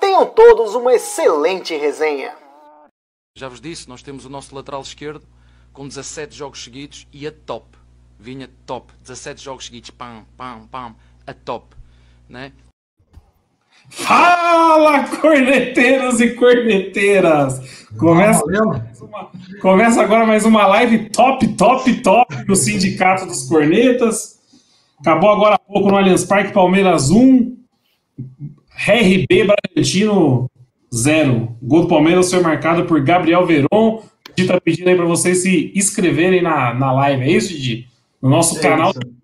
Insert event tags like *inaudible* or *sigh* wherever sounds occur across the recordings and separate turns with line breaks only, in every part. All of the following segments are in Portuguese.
Tenham todos uma excelente resenha.
Já vos disse, nós temos o nosso lateral esquerdo com 17 jogos seguidos e a top. Vinha top. 17 jogos seguidos, pam, pam, pam, a top. Né?
Fala, corneteiros e corneteiras! Começa, uma, começa agora mais uma live top, top, top do Sindicato dos Cornetas. Acabou agora há pouco no Allianz Parque Palmeiras 1, RB Bragantino zero. Gol do Palmeiras foi marcado por Gabriel Veron. O Didi tá pedindo aí para vocês se inscreverem na, na live. É isso, Didi? No nosso é canal. Isso.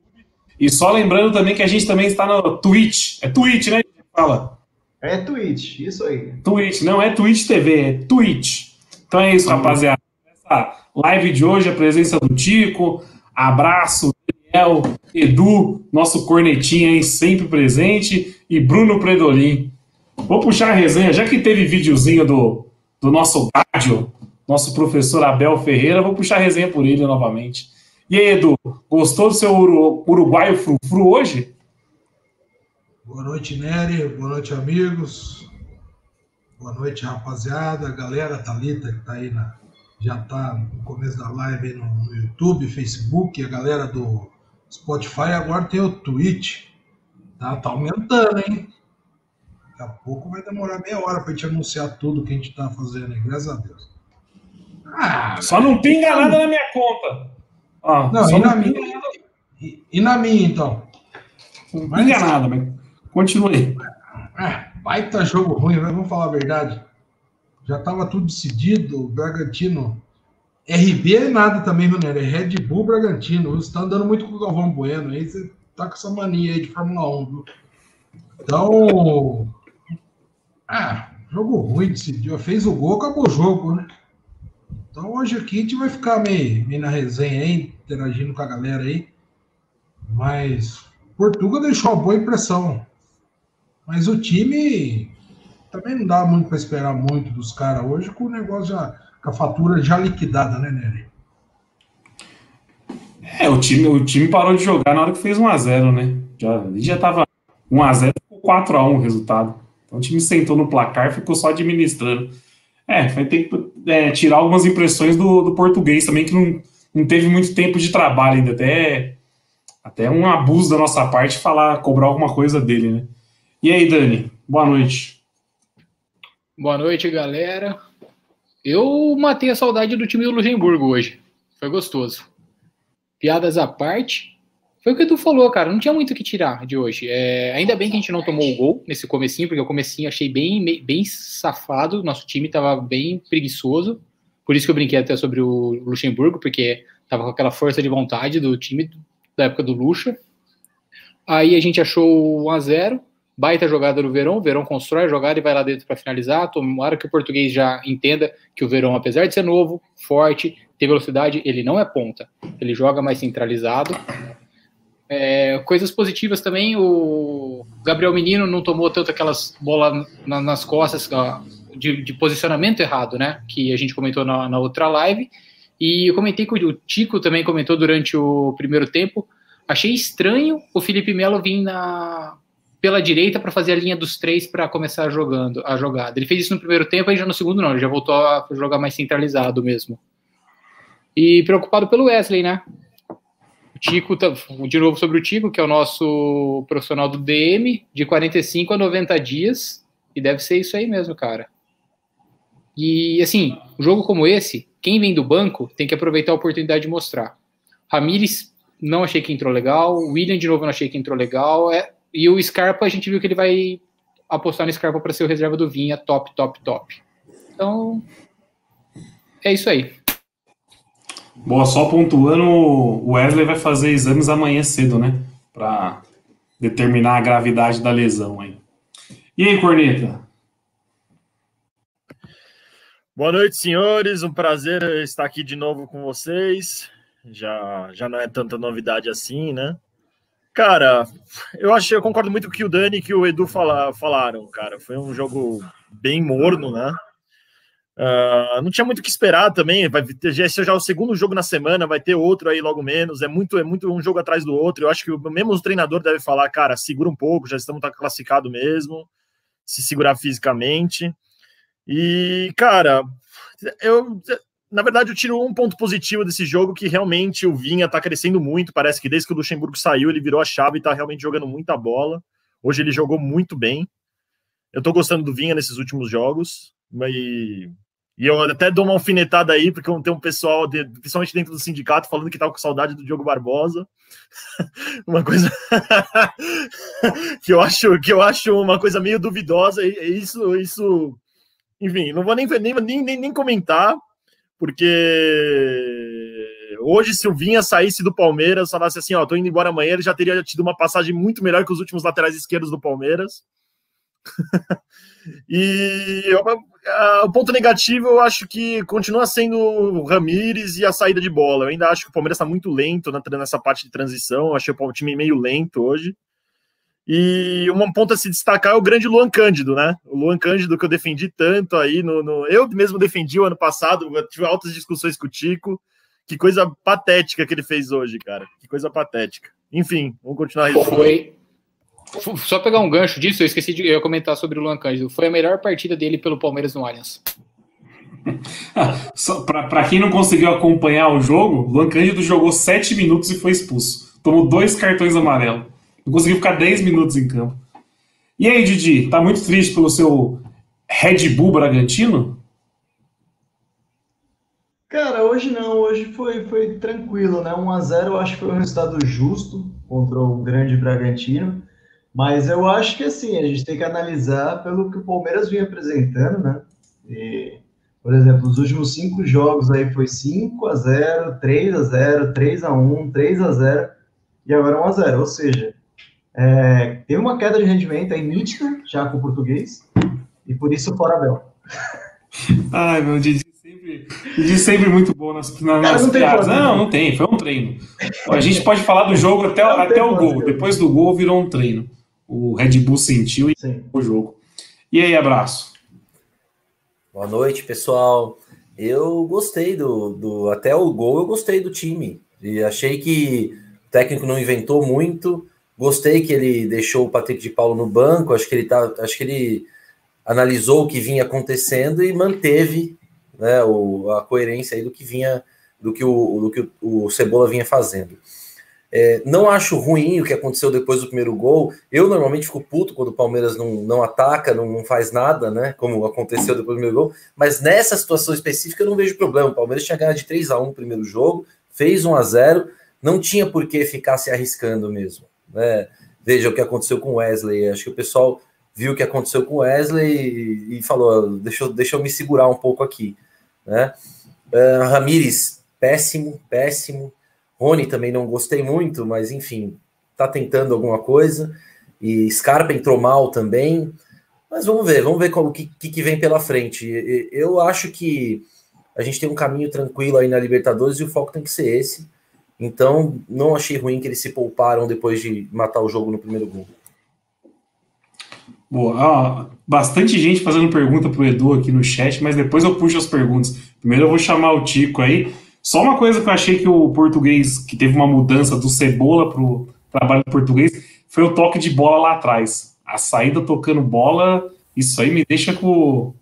E só lembrando também que a gente também está no Twitch. É Twitch, né?
Fala. É Twitch, isso aí.
Twitch, não é Twitch TV, é Twitch. Então é isso, rapaziada. Essa live de hoje, a presença do Tico, abraço, Daniel, Edu, nosso cornetinho aí sempre presente, e Bruno Predolin. Vou puxar a resenha, já que teve videozinho do, do nosso rádio, nosso professor Abel Ferreira, vou puxar a resenha por ele novamente. E aí, Edu, gostou do seu uruguaio frufru hoje?
Boa noite, Nery. Boa noite, amigos. Boa noite, rapaziada. Galera Thalita, que tá aí na, já tá no começo da live no, no, YouTube, Facebook, a galera do Spotify, agora tem o Twitch. Tá, tá aumentando, hein? Daqui a pouco vai demorar meia hora para gente anunciar tudo que a gente está fazendo aí, graças a Deus.
Ah, só não pinga nada na minha conta.
Ah, não, e na, minha, e, e, na minha, então?
Não mas, pinga nada, mas continue.
É, baita jogo ruim, vamos falar a verdade. Já estava tudo decidido, o Bragantino. RB é nada também, viu, É Red Bull Bragantino. Você está andando muito com o Galvão Bueno aí, você tá com essa mania aí de Fórmula 1, viu? Então, ah, jogo ruim decidiu. Fez o gol, acabou o jogo, né? Então hoje aqui a gente vai ficar meio, meio na resenha aí, interagindo com a galera aí. Mas Portugal deixou uma boa impressão. Mas o time também não dá muito para esperar muito dos caras hoje, com o negócio já, com a fatura já liquidada, né, Nery?
É, o time, o time parou de jogar na hora que fez 1x0, né? Já, já tava 1x0, ficou 4x1 o resultado. Então o time sentou no placar, ficou só administrando. É, vai ter que é, tirar algumas impressões do, do português também, que não, não teve muito tempo de trabalho ainda. Até, até um abuso da nossa parte falar, cobrar alguma coisa dele, né? E aí, Dani? Boa noite.
Boa noite, galera. Eu matei a saudade do time do Luxemburgo hoje. Foi gostoso. Piadas à parte, foi o que tu falou, cara. Não tinha muito o que tirar de hoje. É, ainda bem que a gente não tomou o gol nesse comecinho, porque o comecinho achei bem, bem safado. Nosso time tava bem preguiçoso. Por isso que eu brinquei até sobre o Luxemburgo, porque tava com aquela força de vontade do time da época do Luxa. Aí a gente achou 1 a 0 baita jogada do Verão, o Verão constrói a jogada e vai lá dentro para finalizar. Tomara que o português já entenda que o Verão, apesar de ser novo, forte, ter velocidade, ele não é ponta. Ele joga mais centralizado. É, coisas positivas também, o Gabriel Menino não tomou tanto aquelas bolas na, nas costas de, de, posicionamento errado, né? Que a gente comentou na, na, outra live. E eu comentei que o Tico também comentou durante o primeiro tempo. Achei estranho o Felipe Melo vir na, pela direita para fazer a linha dos três para começar jogando a jogada. Ele fez isso no primeiro tempo e já no segundo não, ele já voltou a jogar mais centralizado mesmo. E preocupado pelo Wesley, né? Tico, tá, de novo sobre o Tico, que é o nosso profissional do DM, de 45 a 90 dias, e deve ser isso aí mesmo, cara. E assim, um jogo como esse, quem vem do banco tem que aproveitar a oportunidade de mostrar. Ramires, não achei que entrou legal, William, de novo, não achei que entrou legal, é, e o Scarpa, a gente viu que ele vai apostar no Scarpa para ser o reserva do Vinha, top, top, top. Então, é isso aí.
Boa, só pontuando, o Wesley vai fazer exames amanhã cedo, né? Para determinar a gravidade da lesão aí. E aí, Corneta?
Boa noite, senhores. Um prazer estar aqui de novo com vocês. Já, já não é tanta novidade assim, né? Cara, eu acho, eu concordo muito com o que o Dani e que o Edu fala, falaram, cara. Foi um jogo bem morno, né? Uh, não tinha muito o que esperar também. Vai ter esse é já o segundo jogo na semana, vai ter outro aí logo menos. É muito, é muito um jogo atrás do outro. Eu acho que mesmo o treinador deve falar, cara, segura um pouco, já estamos tá classificado mesmo, se segurar fisicamente. E, cara, eu na verdade eu tiro um ponto positivo desse jogo que realmente o Vinha tá crescendo muito. Parece que desde que o Luxemburgo saiu, ele virou a chave e tá realmente jogando muita bola. Hoje ele jogou muito bem. Eu tô gostando do Vinha nesses últimos jogos. E, e eu até dou uma alfinetada aí, porque tem um pessoal, de, principalmente dentro do sindicato, falando que tá com saudade do Diogo Barbosa. *laughs* uma coisa *laughs* que eu acho que eu acho uma coisa meio duvidosa. E isso, isso enfim, não vou nem, nem, nem, nem comentar, porque hoje, se o Vinha saísse do Palmeiras, falasse assim: Ó, tô indo embora amanhã, ele já teria tido uma passagem muito melhor que os últimos laterais esquerdos do Palmeiras. *laughs* e eu, o ponto negativo, eu acho que continua sendo o Ramires e a saída de bola. Eu ainda acho que o Palmeiras está muito lento nessa parte de transição. Eu achei o time meio lento hoje. E uma ponta a se destacar é o grande Luan Cândido, né? O Luan Cândido que eu defendi tanto aí no, no... eu mesmo defendi o ano passado, tive altas discussões com o Tico. Que coisa patética que ele fez hoje, cara. Que coisa patética. Enfim, vamos continuar.
Foi. Só pegar um gancho disso, eu esqueci de eu comentar sobre o Luan Cândido. Foi a melhor partida dele pelo Palmeiras no Allianz. *laughs*
Para quem não conseguiu acompanhar o jogo, Luan Cândido jogou 7 minutos e foi expulso. Tomou dois cartões amarelos. Não conseguiu ficar 10 minutos em campo. E aí, Didi, tá muito triste pelo seu Red Bull Bragantino?
Cara, hoje não, hoje foi, foi tranquilo, né? 1x0 eu acho que foi um resultado justo contra o grande Bragantino. Mas eu acho que assim, a gente tem que analisar pelo que o Palmeiras vinha apresentando, né? E, por exemplo, os últimos cinco jogos aí foi 5 a 0 3 a 0 3 a 1 3 a 0 e agora 1 a 0 Ou seja, é, tem uma queda de rendimento aí nítida, já com o português, e por isso fora Bel.
Ai, meu Didi sempre, Didi sempre muito bom nas, nas Cara, não piadas. Não, não tem, foi um treino. A gente pode falar do jogo até, até o gol. Depois do gol virou um treino. O Red Bull sentiu e Sim. o jogo. E aí, abraço.
Boa noite, pessoal. Eu gostei do, do. Até o gol eu gostei do time. E achei que o técnico não inventou muito. Gostei que ele deixou o Patrick de Paulo no banco, acho que ele tá, acho que ele analisou o que vinha acontecendo e manteve né, o, a coerência aí do que vinha, do que o, do que o, o Cebola vinha fazendo. É, não acho ruim o que aconteceu depois do primeiro gol. Eu normalmente fico puto quando o Palmeiras não, não ataca, não, não faz nada, né? Como aconteceu depois do primeiro gol. Mas nessa situação específica eu não vejo problema. O Palmeiras tinha ganhado de 3 a 1 no primeiro jogo, fez 1 a 0 não tinha por que ficar se arriscando mesmo. Né? Veja o que aconteceu com Wesley. Acho que o pessoal viu o que aconteceu com Wesley e, falou: deixa, deixa eu me segurar um pouco aqui. Né? Uh, Ramires, péssimo, péssimo. Rony também não gostei muito, mas enfim, tá tentando alguma coisa. E Scarpa entrou mal também. Mas vamos ver, vamos ver o que, que vem pela frente. Eu acho que a gente tem um caminho tranquilo aí na Libertadores e o foco tem que ser esse. Então, não achei ruim que eles se pouparam depois de matar o jogo no primeiro gol.
Boa. Ah, bastante gente fazendo pergunta pro Edu aqui no chat, mas depois eu puxo as perguntas. Primeiro eu vou chamar o Tico aí. Só uma coisa que eu achei que o português, que teve uma mudança do Cebola pro trabalho português, foi o toque de bola lá atrás. A saída tocando bola, isso aí me deixa com.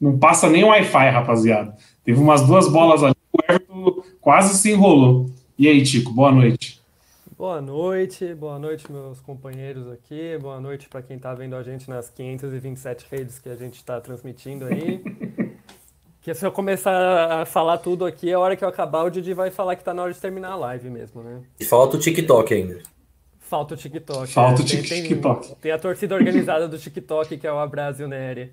Não passa nem Wi-Fi, rapaziada. Teve umas duas bolas ali, o Everton quase se enrolou. E aí, Tico, boa noite.
Boa noite, boa noite, meus companheiros aqui. Boa noite para quem está vendo a gente nas 527 redes que a gente está transmitindo aí. *laughs* que se eu começar a falar tudo aqui, a hora que eu acabar, o Didi vai falar que está na hora de terminar a live mesmo, né?
E falta o TikTok ainda.
Falta o TikTok.
Falta né? o TikTok.
Tem, tem, a torcida organizada do TikTok, que é o Abrasil Neri.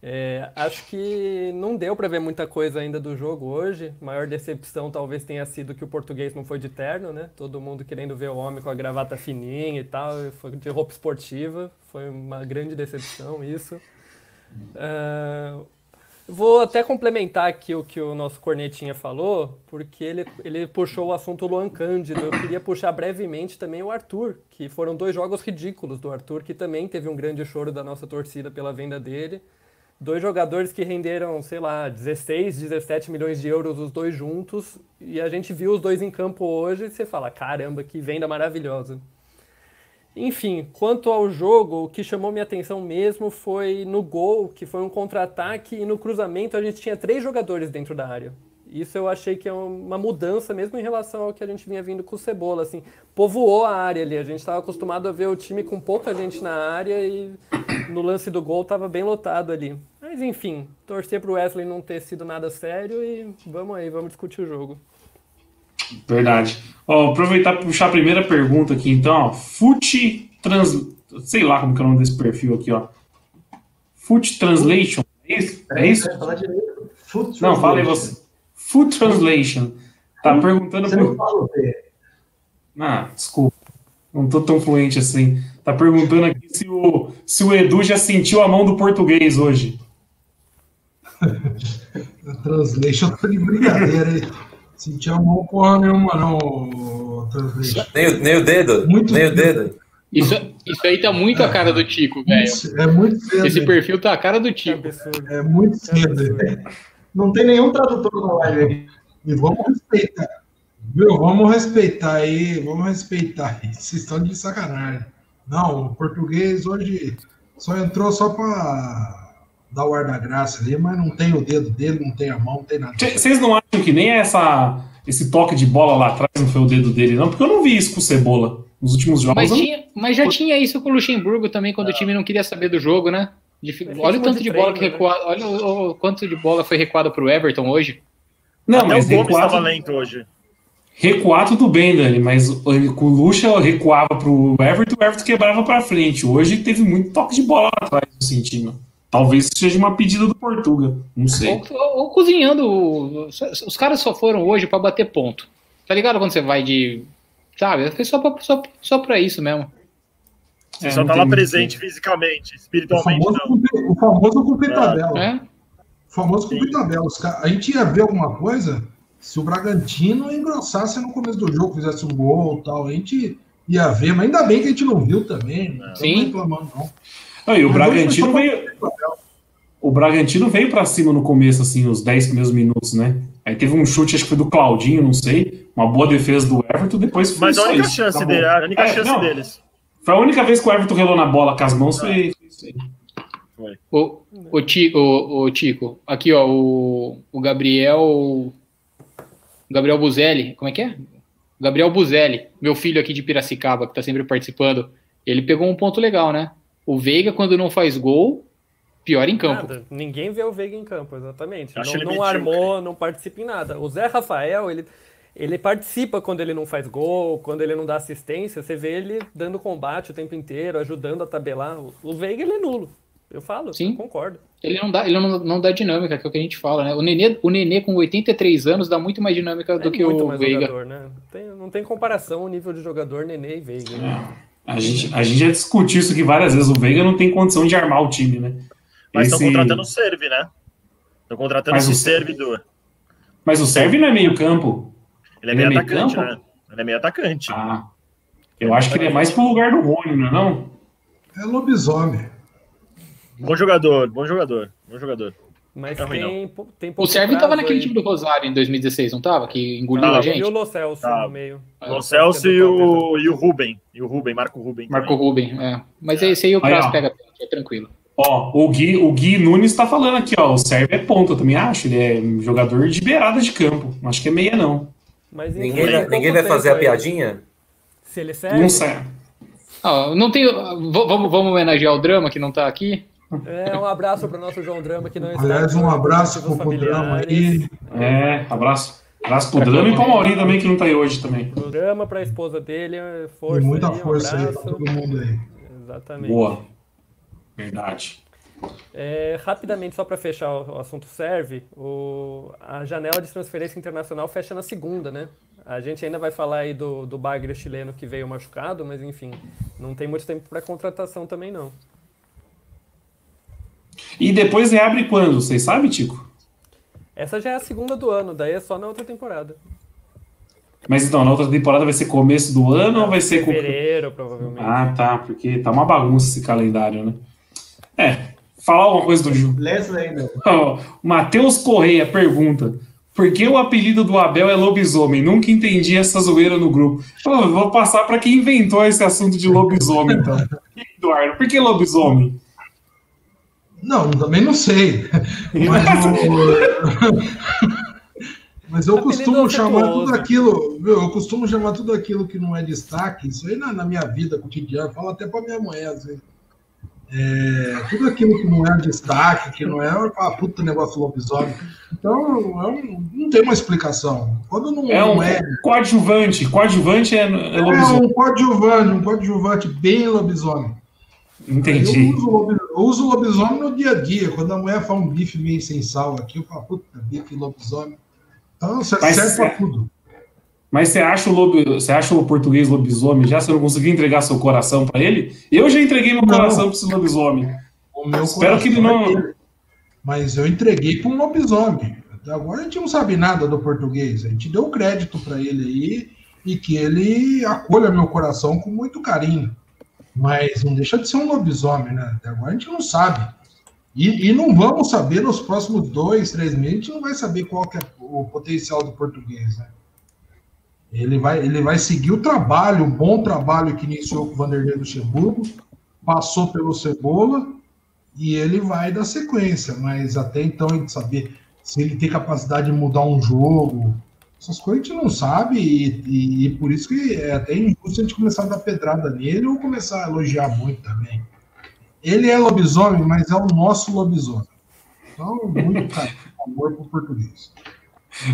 É, acho que não deu para ver muita coisa ainda do jogo hoje. Maior decepção talvez tenha sido que o português não foi de terno, né? Todo mundo querendo ver o homem com a gravata fininha e tal, foi de roupa esportiva. Foi uma grande decepção isso. Uh, Vou até complementar aqui o que o nosso cornetinha falou, porque ele, ele puxou o assunto Luan Cândido. Eu queria puxar brevemente também o Arthur, que foram dois jogos ridículos do Arthur, que também teve um grande choro da nossa torcida pela venda dele. Dois jogadores que renderam, sei lá, 16, 17 milhões de euros os dois juntos, e a gente viu os dois em campo hoje e você fala: caramba, que venda maravilhosa. Enfim, quanto ao jogo, o que chamou minha atenção mesmo foi no gol, que foi um contra-ataque, e no cruzamento a gente tinha três jogadores dentro da área. Isso eu achei que é uma mudança mesmo em relação ao que a gente vinha vindo com o Cebola, assim, povoou a área ali. A gente estava acostumado a ver o time com pouca gente na área e no lance do gol estava bem lotado ali. Mas enfim, torcer para o Wesley não ter sido nada sério e vamos aí, vamos discutir o jogo.
Verdade. Ó, aproveitar para puxar a primeira pergunta aqui, então, ó. Foot Trans... Sei lá como que é o nome desse perfil aqui, ó. Foot Translation. É isso? É isso? Não, fala aí você. Foot Translation. Tá perguntando
Você
por...
não fala?
Ah, desculpa. Não tô tão fluente assim. Tá perguntando aqui se o, se o Edu já sentiu a mão do português hoje.
A translation tá de brincadeira, hein? Sentia a mão porra nenhuma, não, translation.
Nem, o- nem o dedo.
Muito
nem o dedo.
Isso, isso aí tá muito a cara do Tico, velho.
É muito cedo.
Esse perfil tá a cara do Tico.
É muito cedo.
absurdo.
Não tem nenhum tradutor na live aqui.
E vamos respeitar. Viu? Vamos respeitar aí. Vamos respeitar aí. Vocês estão de sacanagem. Não, o português hoje só entrou só para dar o ar da graça ali, mas não tem o dedo dele, não tem a mão, não tem nada.
Vocês não acham que nem essa, esse toque de bola lá atrás não foi o dedo dele, não? Porque eu não vi isso com o Cebola nos últimos jogos.
Mas, tinha, mas já tinha isso com o Luxemburgo também, quando o time não queria saber do jogo, né?
É
Olha o tanto
de
de bola que
né?
recuado. Olha o, o quanto de bola foi recuado pro Everton hoje.
Não,
Até
mas
o Gomes estava lento hoje.
Recuar tudo bem, Dani, mas ele- com o Lucha recuava pro Everton e o Everton quebrava pra frente. Hoje teve muito toque de bola lá atrás, eu senti, mano. Talvez seja uma pedida do Portuga, não sei.
Ou, ou- ou cozinhando. Os caras só foram hoje pra bater ponto. Tá ligado quando você vai de. Sabe? Foi só pra, só, só pra isso mesmo.
Você
É,
só tá lá presente fisicamente,
O
espiritualmente
famoso,
não.
o famoso cumprir
É.
tabela.
É?
O famoso cumprir tabela. Os ca- A gente ia ver alguma coisa se o Bragantino engrossasse no começo do jogo, fizesse um gol e tal. A gente ia ver, mas ainda bem que a gente não viu também. Não estamos
Sim.
reclamando, não.
Não, e o
Mas
Bragantino veio. O Bragantino veio pra cima no começo, assim, os 10 primeiros minutos, né? Aí teve um chute, acho que foi do Claudinho, não sei. Uma boa defesa do Everton, depois foi
Mas a única
isso,
chance dele, a única
É,
chance
não,
deles.
Foi a única vez que o Everton relou na bola com as mãos, foi, foi isso aí.
O, o, o Tico, aqui ó, o, o Gabriel. O Gabriel Buzelli, como é que é? Gabriel Buzelli, meu filho aqui de Piracicaba, que tá sempre participando, ele pegou um ponto legal, né? O Veiga, quando não faz gol, pior em campo.
Nada. Ninguém vê o Veiga em campo, exatamente. Não, não armou, não participa em nada. O Zé Rafael, ele, ele participa quando ele não faz gol, quando ele não dá assistência. Você vê ele dando combate o tempo inteiro, ajudando a tabelar. O- O Veiga, ele é nulo. Eu falo,
Sim.
eu concordo.
Ele não dá, ele não, não dá dinâmica, que é o que a gente fala, né? O Nenê, o Nenê com 83 anos dá muito mais dinâmica do
é
que
muito
o
mais
Veiga.
jogador, né? Tem- não tem comparação o nível de jogador Nenê e Veiga.
A gente, a gente já discutiu isso aqui várias vezes. O Veiga não tem condição de armar o time, né?
Mas estão
Esse-
contratando o Serve, né? Estão contratando
Mas
esse
o Serve-
servidor.
Mas o Serve não é meio campo.
Ele é
Ele é
meio
meio
atacante,
campo?
né? Ele é meio atacante.
Ah, eu acho que ele é mais pro lugar do Rony, não é não?
É lobisomem.
Bom jogador, bom jogador, bom jogador.
Mas
Não, ruim
tem, po- tem
O
pouco
Sérvio
prazo
tava naquele time do Rosário em 2016, não tava? Que engoliu
Tava.
a
E
gente?
o Lo Celso
Tá.
no meio.
O Celso e o, e o Ruben. E o Ruben, Marco Ruben.
Marco Ruben, é. Mas esse aí o
ó.
pega é tranquilo.
Ó, o Gui, o Gui Nunes tá falando aqui, ó. O Sérvio é ponta, eu também acho. Ele é jogador de beirada de campo. Não acho que é meia, não.
Mas
Ninguém, vai-
pouco
ninguém vai
tempo
fazer a piadinha?
Se ele serve,
Não sei.
Ó, não tem. Vamos, vamos homenagear o drama que não tá aqui?
É, um abraço para o nosso João Drama que não está.
Aliás, um abraço pro programa
familiares.
aí.
É, abraço. Abraço pro Drama e pro Mauri também, que não tá aí hoje também.
Pro Drama, para a esposa dele,
E
força.
muita
aí, um
força aí pra
abraço.
todo mundo aí.
Exatamente.
Boa. Verdade.
É, rapidamente, só para fechar o, o assunto serve, o, a janela de transferência internacional fecha na segunda, né? A gente ainda vai falar aí do, do Bagre chileno que veio machucado, mas enfim, não tem muito tempo para contratação também não.
E depois reabre quando? Vocês sabem, Tico?
Essa já é a segunda do ano, daí é só na outra temporada.
Mas então, na outra temporada vai ser começo do ano ou vai ser. com-
Fevereiro, provavelmente.
Ah, tá, porque tá uma bagunça esse calendário, né? É, falar alguma coisa do.
Lessa ainda.
Matheus Correia pergunta: Por que o apelido do Abel é lobisomem? Nunca entendi essa zoeira no grupo. Vou passar para quem inventou esse assunto de lobisomem, então. *laughs* Eduardo, por que lobisomem?
Não, também não sei. *laughs* Mas, o- *laughs* Mas eu costumo chamar tudo aquilo? Eu costumo chamar tudo aquilo que não é destaque, isso aí na, na minha vida cotidiana, eu falo até para minha mulher, assim. É, tudo aquilo que não é destaque, que não é, eu falo, puta negócio lobisomem. Então, eu não, não tem uma explicação. Quando não
É um
não é,
coadjuvante. Coadjuvante é, é
é
lobisomem.
um coadjuvante, um coadjuvante bem lobisomem.
Entendi.
Eu uso, eu uso lobisomem no dia a dia. Quando a mulher faz um bife meio sem sal aqui, eu falo, puta, bife lobisomem. Então, serve
Mas
pra
se-
tudo.
Mas você acha, o você acha o português lobisomem já? Você não conseguiu entregar seu coração para ele? Eu já entreguei meu
Não.
coração para esse lobisomem.
O meu
Espero que ele não-
é dele. Mas eu entreguei para um lobisomem. Até agora a gente não sabe nada do português. A gente deu crédito para ele aí e que ele acolha meu coração com muito carinho. Mas não deixa de ser um lobisomem, né? Até agora a gente não sabe. E, e não vamos saber nos próximos dois, três meses, a gente não vai saber qual é o potencial do português, né? Ele vai, ele vai seguir o trabalho, o bom trabalho que iniciou com o Vanderlei Luxemburgo, passou pelo Cebola, e ele vai dar sequência, mas até então a gente saber se ele tem capacidade de mudar um jogo, essas coisas a gente não sabe, e, e- e por isso que é até injusto a gente começar a dar pedrada nele ou começar a elogiar muito também. Ele é lobisomem, mas é o nosso lobisomem. Então, muito carinho, *laughs* amor pro português.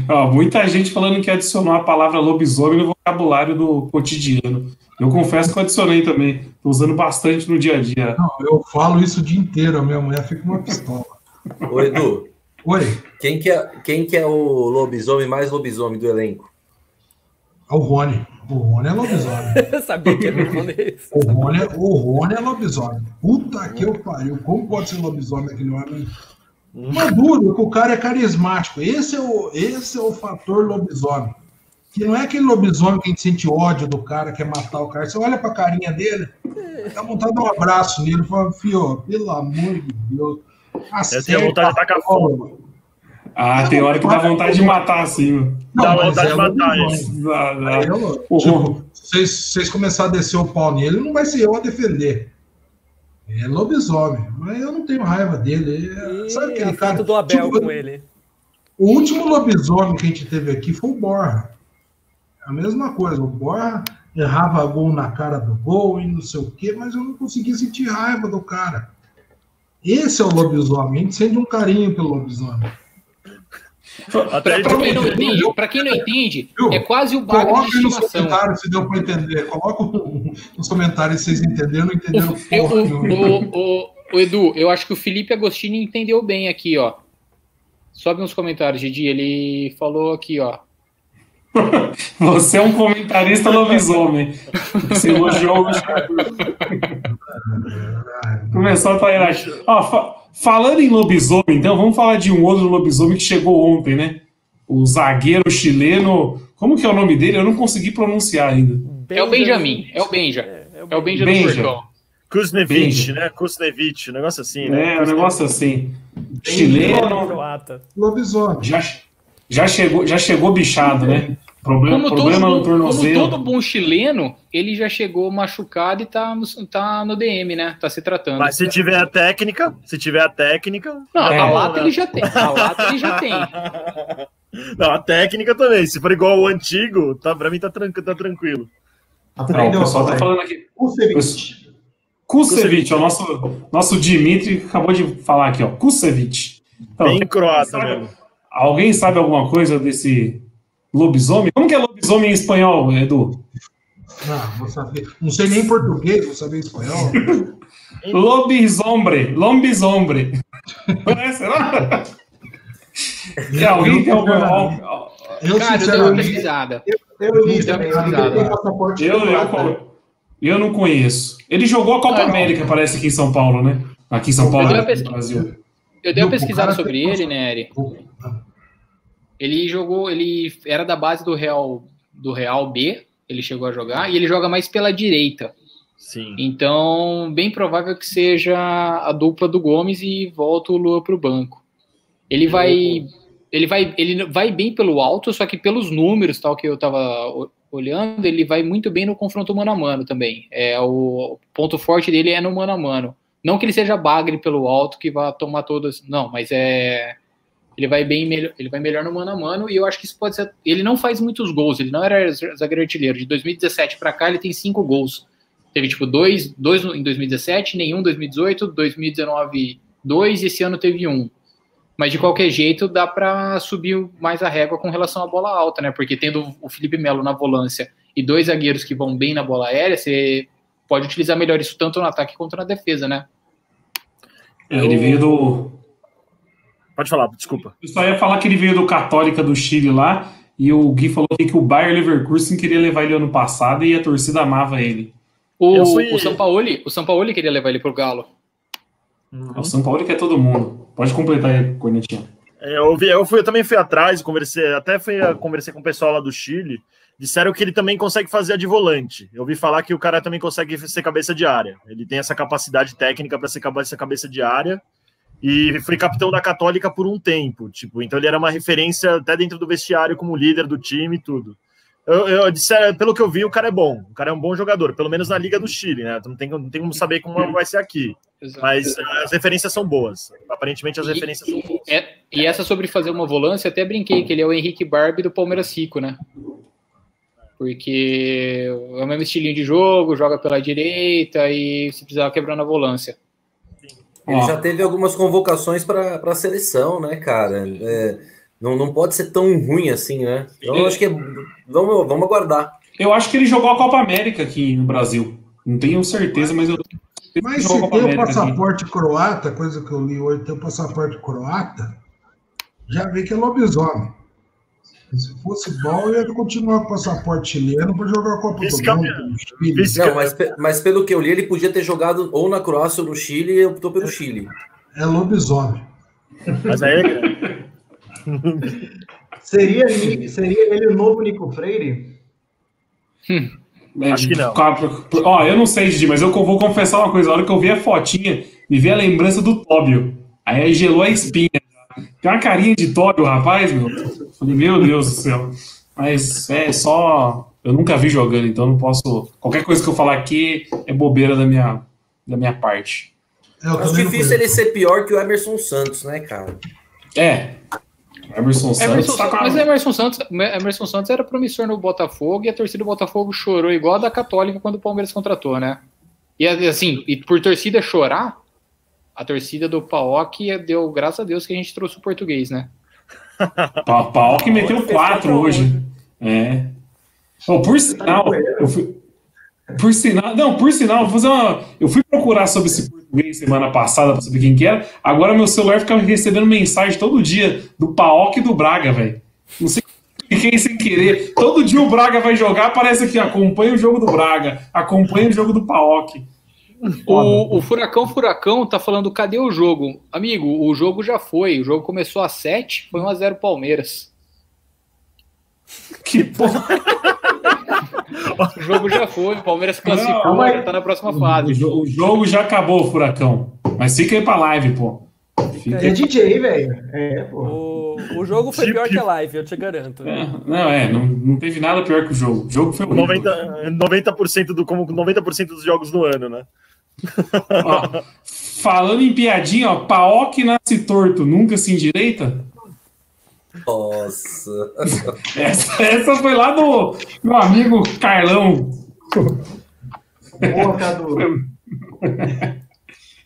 Ó, muita gente falando que adicionou a palavra lobisomem no vocabulário do cotidiano. Eu confesso que eu adicionei também. Tô usando bastante no dia a dia.
Não, eu falo isso o dia inteiro, a minha mulher fica uma pistola.
Ô, Edu,
Oi,
quem que, é, quem que é o lobisomem mais lobisomem do elenco?
é o Rony. O Rony é lobisomem. *laughs*
Eu sabia que ia responder isso.
O Rony, é- o Rony é lobisomem. Puta que eu pariu. Como pode ser lobisomem aquele homem? Mas duro, que o cara é carismático. Esse é, o, esse é o fator lobisomem. Que não é aquele lobisomem que a gente sente ódio do cara, quer matar o cara. Você olha pra carinha dele, dá vontade de dar um abraço nele e fala, fio, pelo amor de Deus.
Essa é a vontade de tacar fogo.
Ah, tem hora que dá vontade de matar assim. meu.
Dá
mas
vontade
é
de matar
eu-
Ô,
tipo, se vocês, se começarem a descer o pau nele, não vai ser eu a defender. É lobisomem, mas eu não tenho raiva dele. É-
E
sabe aquele
a
cara?
do Abel
tipo,
com ele.
O último lobisomem que a gente teve aqui foi o Borra. A mesma coisa, o Borra errava gol na cara do gol e não sei o quê, mas eu não conseguia sentir raiva do cara. Esse é o lobisomem, a gente sente um carinho pelo lobisomem.
Pra quem não entende, pra quem não entende,
Viu?
é quase o
Coloca aí nos comentários se deu para entender. Coloca nos comentários se vocês entenderam ou
O,
entenderam.
eu-
porra
o-
nenhuma.
o- o- o Edu, eu acho que o Felipe Agostini entendeu bem aqui, ó. Sobe nos comentários, Didi. Ele falou aqui, ó.
Você é um comentarista lobisomem. Você elogiou o Começou a trairagem. Ó, fa- falando em lobisomem, então, vamos falar de um outro lobisomem que chegou ontem, né? O zagueiro chileno. Como que é o nome dele? Eu não consegui pronunciar ainda.
É o Benjamin, é o Benja.
É, é o
É o Benja do
Benja.
Porcão.
Kuznevich, né? Kuznevich, um negócio assim, né?
É, um negócio assim. Chileno.
Lobisomem.
Já, já, chegou, já chegou bichado, né? Problema,
Como todo,
problema no
bom, como
tornozelo.
todo bom chileno, ele já chegou machucado e tá no, tá no DM, né? Tá se tratando.
Mas se tiver a técnica, se tiver a técnica.
Não,
É.
a lata ele já tem. A lata ele já tem. *laughs*
Não, a técnica também. Se for igual o antigo, tá, pra mim tá, tran- tá tranquilo.
Não, o
Aprendeu
pessoal tá falando aqui.
Kusevich.
Kusevich, é o nosso, nosso Dimitri acabou de falar aqui, ó. Kusevich. Então,
Bem croata
sabe-
mesmo.
Alguém sabe alguma coisa desse lobisomem? Como que é lobisomem em espanhol, Edu?
Não, vou saber. Não sei nem português, vou saber espanhol. *laughs*
Lobisombre, lobisombre. Conhece, não? É, alguém tem alguma...
Eu,
Cara, eu dei uma pesquisada.
Eu li tem passaporte
Eu,
croata.
eu, eu não conheço. Ele jogou a Copa
Ah, não.
América, parece, aqui em São Paulo, né? Aqui em São Paulo,
Eu dei uma
no
pesqui-
Brasil.
Eu dei uma
Não, o
pesquisada sobre ele, né, Eri? Ele jogou, ele era da base do Real, do Real B, ele chegou a jogar, e ele joga mais pela direita.
Sim.
Então, bem provável que seja a dupla do Gomes e volta o Lua para o banco. Ele vai, ele vai, ele vai bem pelo alto, só que pelos números, tal que eu estava olhando, ele vai muito bem no confronto mano a mano também. É o ponto forte dele é no mano a mano. Não que ele seja bagre pelo alto que vá tomar todas, não, mas é ele vai bem melhor, ele vai melhor no mano a mano e eu acho que isso pode ser. Ele não faz muitos gols, ele não era zagueiro artilheiro. De 2017 para cá ele tem cinco gols. Teve tipo dois, dois em 2017, nenhum em 2018, 2019 dois e esse ano teve um. Mas de qualquer jeito dá para subir mais a régua com relação à bola alta, né? Porque tendo o Felipe Melo na volância e dois zagueiros que vão bem na bola aérea, você pode utilizar melhor isso tanto no ataque quanto na defesa, né?
É, Ele veio do.
Pode falar, desculpa.
Eu só ia falar que ele veio do Católica do Chile lá, e o Gui falou que o Bayer Leverkusen queria levar ele ano passado e a torcida amava ele.
O,
fui-
o São Paulo, o São Paulo queria levar ele pro Galo.
O São Paulo quer todo mundo. Pode completar aí, Cornetinha.
É, Eu, vi, eu, fui, eu também fui atrás, conversei, até fui, a- conversei com o pessoal lá do Chile. Disseram que ele também consegue fazer a de volante. Eu ouvi falar que o cara também consegue ser cabeça de área. Ele tem essa capacidade técnica para ser cabeça, cabeça de área. E foi capitão da Católica por um tempo. Tipo, então ele era uma referência até dentro do vestiário como líder do time e tudo. Eu, eu disser, pelo que eu vi, o cara é bom. O cara é um bom jogador, pelo menos na Liga do Chile, né? Não tem, não tem como saber como vai ser aqui. Mas as referências são boas. Aparentemente as referências são boas.
É, e essa sobre fazer uma volância, até brinquei que ele é o Henrique Barbie do Palmeiras Rico, né? Porque é o mesmo estilinho de jogo, joga pela direita e se precisar quebrar na volância.
Ele
Ó.
já teve algumas convocações para a seleção, né, cara? É, não, não pode ser tão ruim assim, né? Então eu acho que é, vamos, vamos aguardar.
Eu acho que ele jogou a Copa América aqui no Brasil. Não tenho certeza, mas eu.
Mas se tem o
América aqui.
passaporte croata, coisa que eu li hoje, tem o passaporte croata, já vê que é lobisomem. Se fosse bom, eu ia continuar com o passaporte chileno para jogar a Copa do
Vice-campeão.
Mundo.
Vice-
Não, mas, mas pelo que eu li, ele podia ter jogado ou na Croácia ou no Chile e optou pelo Chile.
É lobisomem.
Mas aí é *laughs*
Seria, seria ele o novo Nico Freire?
É,
Acho que não.
Ó, eu não sei, Didi, mas eu vou confessar uma coisa. A hora que eu vi a fotinha, me veio a lembrança do Tóbio. Aí gelou a espinha. Tem uma carinha de Tóbio, rapaz, meu. Falei, meu Deus do céu. Mas é só. Eu nunca vi jogando, então não posso. Qualquer coisa que eu falar aqui é bobeira da minha, da minha parte.
É, eu
Acho difícil ele ser pior que o Emerson Santos, né, cara?
É. Emerson Santos
Emerson,
tá
mas Emerson Santos, Emerson Santos era promissor no Botafogo e a torcida do Botafogo chorou igual a da Católica quando o Palmeiras contratou, né? E assim, e por torcida chorar, a torcida do Paok deu, graças a Deus, que a gente trouxe o português, né? *laughs*
Pa- Pau que meteu quatro hoje. É. Oh, por sinal, eu fui. Por sinal, não, por sinal, vou fazer uma. Eu fui procurar sobre esse português semana passada pra saber quem que era. Agora meu celular fica recebendo mensagem todo dia do Paok e do Braga, velho. Não sei quem sem querer. Todo dia o Braga vai jogar, aparece aqui, acompanha o jogo do Braga, acompanha o jogo do Paok.
O, o Furacão Furacão tá falando, cadê o jogo? Amigo, o jogo já foi. O jogo começou às 7, foi 1x0 Palmeiras.
Que porra.
O jogo já foi, o Palmeiras classificou,
Não, mas-
já tá na próxima
O,
fase.
jo- o jogo já acabou, Furacão. Mas fica aí pra live, pô. Fica
É DJ, velho. É.
O, o jogo foi pior que a live, eu te garanto.
É, não, é, não, não teve nada pior que o jogo. O jogo foi horrível.
90%, 90% do como 90% dos jogos do ano, né?
Ó, falando em piadinha, ó, Paok nasce torto, nunca se endireita.
Nossa. *laughs*
Essa, essa foi lá do meu amigo Carlão.
Boa, Cadu. *laughs*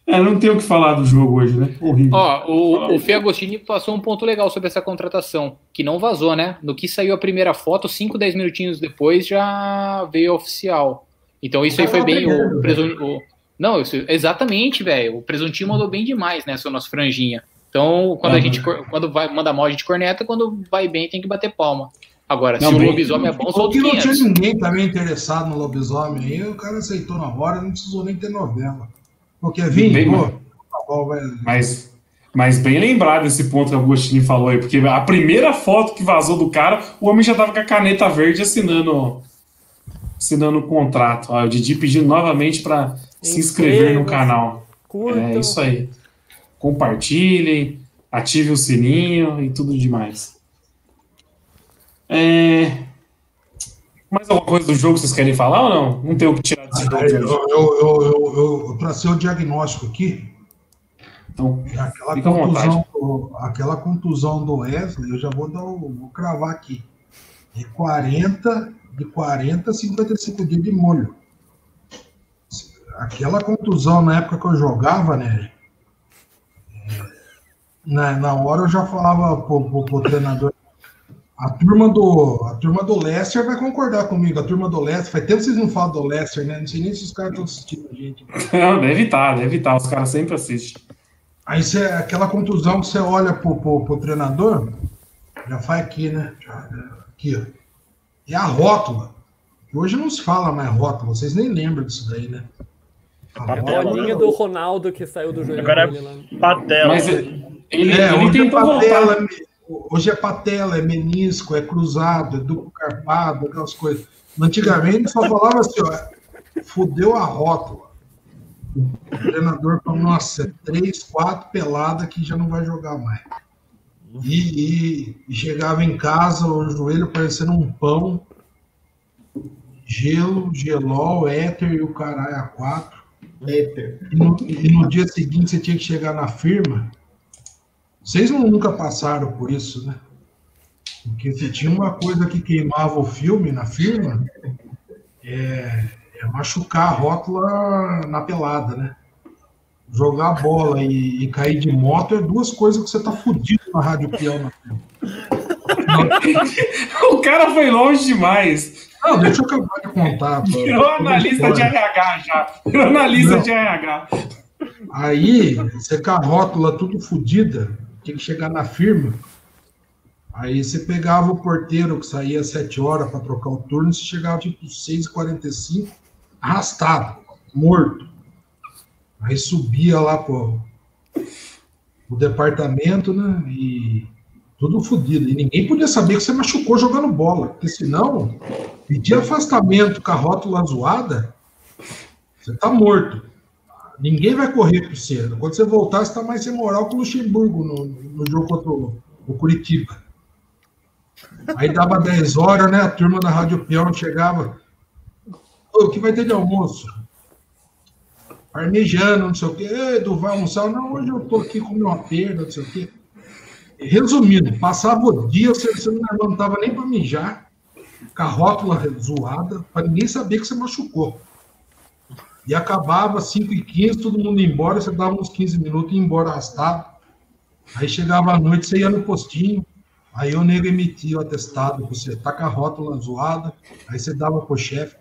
É, não tem o que falar do jogo hoje, né? Horrível.
Ó, o, o Fê Agostini passou um ponto legal sobre essa contratação, que não vazou, né? No que saiu a primeira foto, 5, 10 minutinhos depois já veio oficial. Então isso aí foi bem. O, presun- o- não, isso- exatamente, velho. O presuntinho mandou bem demais nessa nossa franjinha. Então, quando a
Uhum.
gente cor- quando vai manda mal, a gente corneta, quando vai bem, tem que bater palma. Agora,
Não,
se o lobisomem é bom,
Ou que não tinha
500.
ninguém também interessado no lobisomem aí, o cara aceitou na hora, não precisou nem ter novela. Porque
Bem,
vinho,
mano.
pô,
Mas, mas bem lembrado esse ponto que o Agostinho falou aí, porque a primeira foto que vazou do cara, o homem já tava com a caneta verde assinando assinando o contrato. Ó, o Didi pedindo novamente para se inscrever no canal. Curtam. É isso aí. Compartilhem, ative o sininho e tudo demais. É... Mais alguma coisa do jogo vocês querem falar ou não? Não tem o que tirar desse jogo.
Eu, eu, eu, eu para ser o diagnóstico aqui,
então,
aquela, contusão, do, aquela contusão do Wesley, eu já vou, dar, vou cravar aqui. É 40, de 40 a 55 dias de molho. Aquela contusão na época que eu jogava, né? É, na, na hora eu já falava pro, pro, pro treinador, a turma do a turma do Leicester vai concordar comigo. A turma do Leicester, faz tempo que vocês não falam do Leicester, né? Não sei nem se os caras estão assistindo a gente.
Não, deve estar, deve estar. Os caras sempre assistem.
Aí você, aquela contusão que você olha pro, pro, pro treinador, já faz aqui, né? Aqui, ó. É a rótula. Hoje não se fala mais rótula, vocês nem lembram disso daí, né?
A bolinha do Ronaldo que saiu do joelho
Agora é patela. Mas
ele, ele, é, ele tentou
patela, voltar. Hoje é patela, é menisco, é cruzado, é duplo carpado, aquelas coisas. Antigamente só falava assim, ó, fudeu a rótula. O treinador falou, nossa, é três, quatro pelada que já não vai jogar mais. E, e, chegava em casa, o joelho parecendo um pão, gelo, gelol, éter e o caralho a quatro. Éter. E no, e no dia seguinte você tinha que chegar na firma vocês nunca passaram por isso, né? Porque se tinha uma coisa que queimava o filme na firma, é, é machucar a rótula na pelada, né? Jogar bola e, e, cair de moto é duas coisas que você tá fudido na rádio peão na firma. *laughs*
o cara foi longe demais.
Não, deixa eu acabar de contar.
Virou analista de RH já. Virou analista de RH.
Aí, você com a rótula tudo fodida, tinha que chegar na firma. Aí você pegava o porteiro que saía às 7 horas para trocar o turno, você chegava tipo 6h45, arrastado, morto. Aí subia lá pro, o departamento, né? E tudo fodido. E ninguém podia saber que você machucou jogando bola, porque senão, pedir afastamento com a rótula zoada, você tá morto. Ninguém vai correr por você. Quando você voltar, você está mais sem moral que o Luxemburgo no, no jogo contra o, o, Curitiba. Aí dava 10 horas, né? A turma da Rádio Peão chegava. O que vai ter de almoço? Parmejano, não sei o quê. Edu, vai almoçar? Não, hoje eu tô aqui com uma perda, não sei o quê. Resumindo, passava o dia, você, você não levantava nem para mijar, com a rótula zoada, para ninguém saber que você machucou. E acabava 5 e 15 todo mundo ia embora, você dava uns 15 minutos e ia embora arrastado. Aí chegava a noite, você ia no postinho, aí o nego emitia o atestado, você tá com a rótula zoada, aí você dava pro chefe,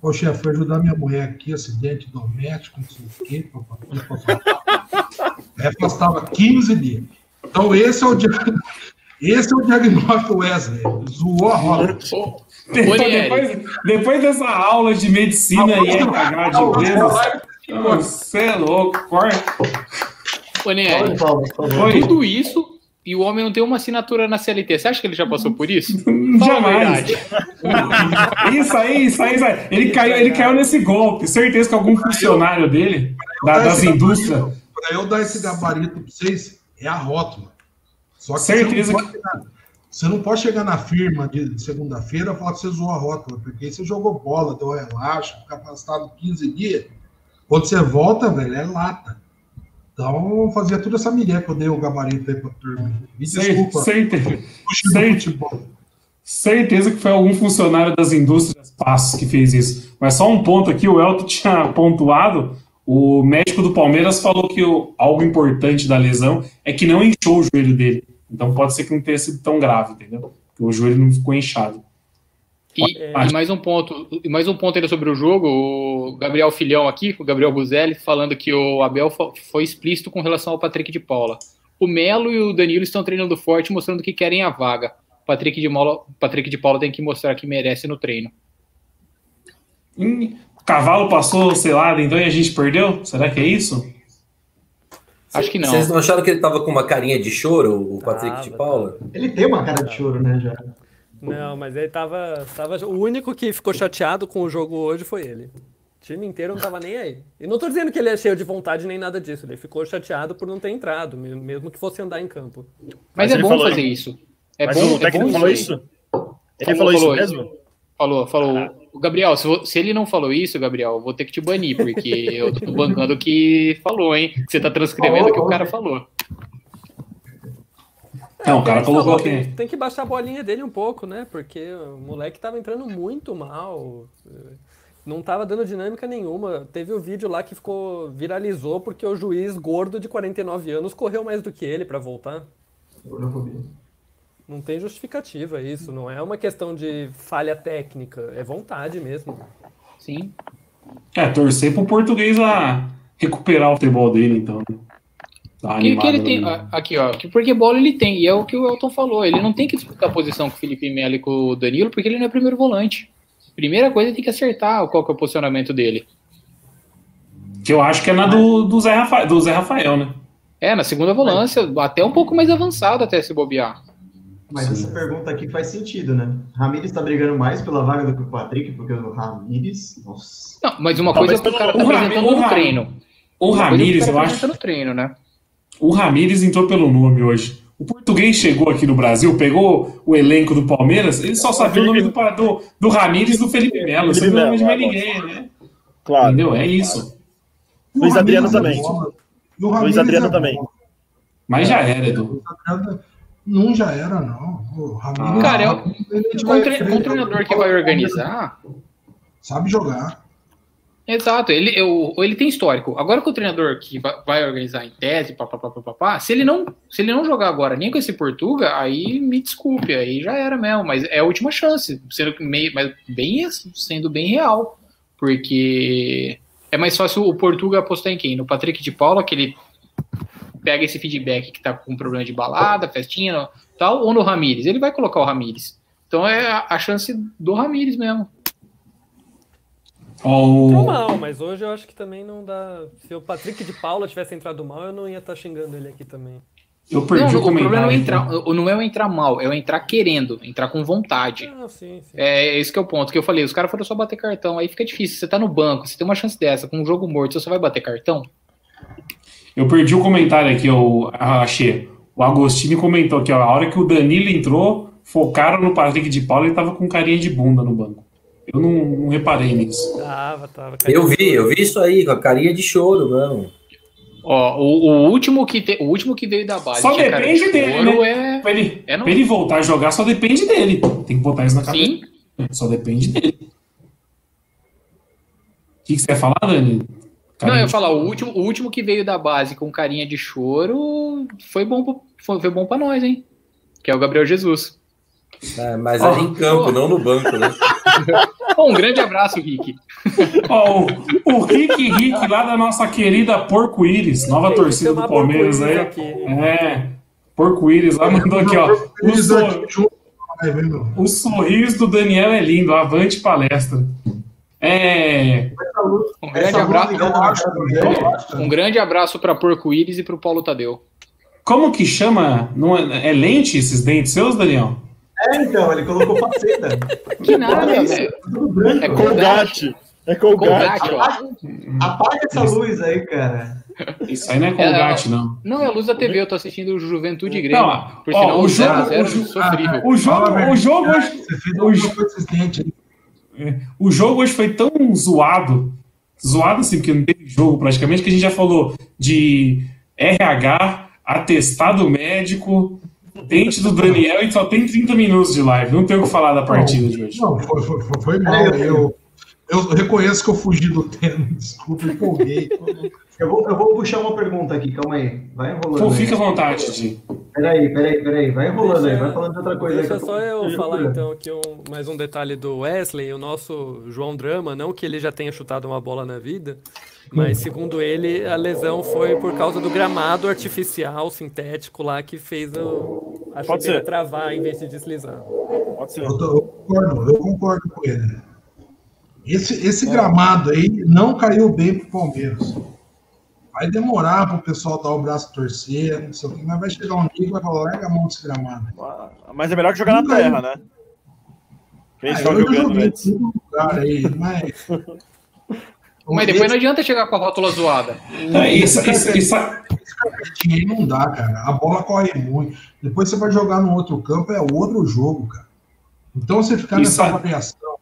Ô chefe, foi ajudar minha mulher aqui, acidente doméstico, não sei o quê, papapá, papapá. Aí afastava 15 dias. Então esse é o, *laughs* esse é o diagnóstico Wesley, zoou a rótula.
Depois, depois, depois, dessa aula de medicina e RH de empresas, você é louco, corre.
Ô, tudo isso e o homem não tem uma assinatura na CLT. Você acha que ele já passou por isso? *laughs*
Jamais. isso aí, isso aí, isso aí. Ele caiu, ele caiu nesse golpe. Certeza que algum funcionário dele, da, das indústrias.
Para eu dar esse gabarito para vocês, é a rótula.
Só que Certeza que.
Você não pode chegar na firma de segunda-feira e falar que você zoou a rótula, porque aí você jogou bola, deu relaxo, fica afastado 15 dias. Quando você volta, velho, é lata. Então, fazia toda essa mulher que eu dei o gabarito aí pra turma. Me desculpa.
Certeza, certeza que foi algum funcionário das indústrias Passos que fez isso. Mas só um ponto aqui, o Elton tinha pontuado, o médico do Palmeiras falou que o, algo importante da lesão é que não inchou o joelho dele. Então pode ser que não tenha sido tão grave, entendeu? Porque o joelho não ficou inchado.
E, e, mais um ponto, mais um ponto ainda sobre o jogo, o Gabriel Filhão aqui, o Gabriel Buzelli, falando que o Abel foi explícito com relação ao Patrick de Paula. O Melo e o Danilo estão treinando forte, mostrando que querem a vaga. Patrick de, Mola, Patrick de Paula tem que mostrar que merece no treino.
Hum, o cavalo passou, sei lá, então e a gente perdeu? Será que é isso?
Acho que não.
Vocês não acharam que ele tava com uma carinha de choro, o Patrick
Tava,
de Paula?
Ele tem uma cara de choro, né, já.
Não, mas ele tava, tava. O único que ficou chateado com o jogo hoje foi ele. O time inteiro não tava nem aí. E não tô dizendo que ele é cheio de vontade nem nada disso. Ele ficou chateado por não ter entrado, me- mesmo que fosse andar em campo.
Mas,
Mas
é bom
falou-
fazer isso. É
Mas
bom,
o
é bom
falou isso? Ele
Falou,
falou isso mesmo?
Falou, falou. Gabriel, se, se ele não falou isso, Gabriel, eu vou ter que te banir, porque eu tô bancando o que falou, hein? Que você tá transcrevendo o que o cara falou.
Não, o cara colocou
falou que
aqui.
Tem que baixar a bolinha dele um pouco, né? Porque o moleque tava entrando muito mal. Não tava dando dinâmica nenhuma. Teve o vídeo lá que ficou viralizou porque o juiz gordo de 49 anos correu mais do que ele pra voltar. Não tem justificativa isso, não é uma questão de falha técnica, é vontade mesmo.
Sim.
É, torcer pro português a recuperar o futebol dele, então. né? Uma
Que, que ele tem, aqui, ó, que porque bola ele tem, e é o que o Elton falou, ele não tem que disputar a posição com o Felipe Melo e com o Danilo, porque ele não é primeiro volante. Primeira coisa, ele tem que acertar qual que é o posicionamento dele.
Que eu acho que é na do, do, Zé, Rafael, do Zé Rafael, né?
É, na segunda volância, até um pouco mais avançado até se bobear.
Mas
Sim.
essa pergunta aqui faz sentido, né? Ramires tá brigando mais pela vaga do que o Patrick, porque o Ramires. Nossa.
Não, mas uma
Talvez
coisa é o cara tá apresentando no treino.
O
é
Ramires, eu acho.
no treino, né?
O Ramires entrou pelo nome hoje. O português chegou aqui no Brasil, pegou o elenco do Palmeiras, ele só sabia o nome do, do, do Ramires e do Felipe Melo. Você não lembra de mais ninguém, né?
Claro.
Entendeu? É isso.
E o
Luiz Adriano
é
também. Luiz Adriano
é
também.
Mas já era, Edu.
Não já era, não. O
Cara, é o-
ele
Com
vai
um um treinador que vai organizar,
Sabe jogar.
Exato, ele, eu, ele tem histórico. Agora com o treinador que va- vai organizar em tese, papapá, papapá, se ele não se ele não jogar agora nem com esse Portuga, aí me desculpe, aí já era mesmo, mas é a última chance, sendo que meio, mas bem sendo bem real, porque é mais fácil o Portuga apostar em quem? No Patrick de Paula, que ele pega esse feedback que tá com problema de balada, festinha, tal, ou no Ramires, ele vai colocar o Ramires. Então é a, a chance do Ramires mesmo.
Ó,
Entrou
o-
mal, mas hoje eu acho que também não dá. Se o Patrick de Paula tivesse entrado mal, eu não ia estar xingando ele aqui também.
eu perdi
não,
o
o problema
comentário.
não é, entrar, não é o entrar mal, é o entrar querendo, entrar com vontade.
Ah, sim, sim.
É esse que é o ponto que eu falei. Os caras foram só bater cartão, aí fica difícil. Você tá no banco, você tem uma chance dessa, com um jogo morto, você só vai bater cartão?
Eu perdi o comentário aqui, eu achei. O Agostini comentou aqui, ó, a hora que o Danilo entrou, focaram no Patrick de Paula e ele tava com carinha de bunda no banco. Eu não, não reparei nisso.
Tava, tava.
Eu vi, eu vi isso aí, com a carinha de choro, não.
Ó, o, o último que te- o último que veio da base.
Só
cara
depende
de
dele, né? Pra ele,
É, não-
pra ele voltar a jogar, só depende dele. Tem que botar isso na
É,
cabeça.
sim.
Só depende dele. O que, que você ia falar, Dani?
Não, eu ia falar, o último, o último que veio da base com carinha de choro foi bom, pro- foi, foi bom pra nós, hein? Que é o Gabriel Jesus.
É, mas ali em campo, não no banco, né? *laughs*
Um grande abraço, Rick. *laughs*
Ó, o, o Rick Rick lá da nossa querida Porco Íris, nova torcida do Palmeiras aí. É, Porco Íris lá mandou aqui, ó. O, o sorriso do Daniel é lindo, avante palestra. É.
Um grande abraço, um grande abraço para Porco Íris e pro Paulo Tadeu.
Como que chama? Não é, é lente esses dentes seus, Daniel?
É, então, ele colocou faceta. *laughs*
Que nada,
Olha isso,
velho.
branco.
É
Colgate. É Colgate.
Colgate, ó.
Apaga essa luz aí, cara.
Isso aí não é colgate, não.
Não, é a luz da TV, eu tô assistindo o Juventude Grêmio.
Não,
Por
ó,
sinal,
o
o
jogo-
0x0
o jogo-
sofrível.
O jogo, o jogo hoje. O
aí.
O jogo hoje foi tão zoado, zoado assim, porque não teve jogo praticamente, que a gente já falou de RH, atestado médico, dente do Daniel e só tem 30 minutos de live. Não tem o que falar da partida de hoje.
Não, foi, foi, foi, foi mal. Eu, eu reconheço que eu fugi do tema. *laughs* Desculpa, empolguei.
Eu vou, eu vou puxar uma pergunta aqui, calma aí. Vai enrolando.
Pô,
aí.
fica à vontade, Di.
Peraí, peraí, peraí. Vai enrolando aí,
Deixa-
vai falando de outra coisa
Deixa
aí.
só eu
Deixa
falar
eu-
então aqui um, mais um detalhe do Wesley, o nosso João Drama, não que ele já tenha chutado uma bola na vida, mas segundo ele a lesão foi por causa do gramado artificial sintético lá que fez o, a
Pode
chuteira
ser.
travar em vez de deslizar.
Pode ser.
Eu, tô- eu concordo, eu concordo com ele. Esse, esse gramado aí não caiu bem pro Palmeiras. Vai demorar para o pessoal dar o braço torcer, não sei o que, mas vai chegar um dia que vai falar, larga a mão desse gramado.
Mas é melhor que jogar na terra, né?
Quem ah, eu jogando antes. Lugar aí, mas... *laughs*
Mas depois não adianta chegar com a rótula zoada.
É, isso, isso, isso, aí não dá, cara. A bola corre muito. Depois você vai jogar no outro campo, é outro jogo, cara. Então você ficar nessa avaliação.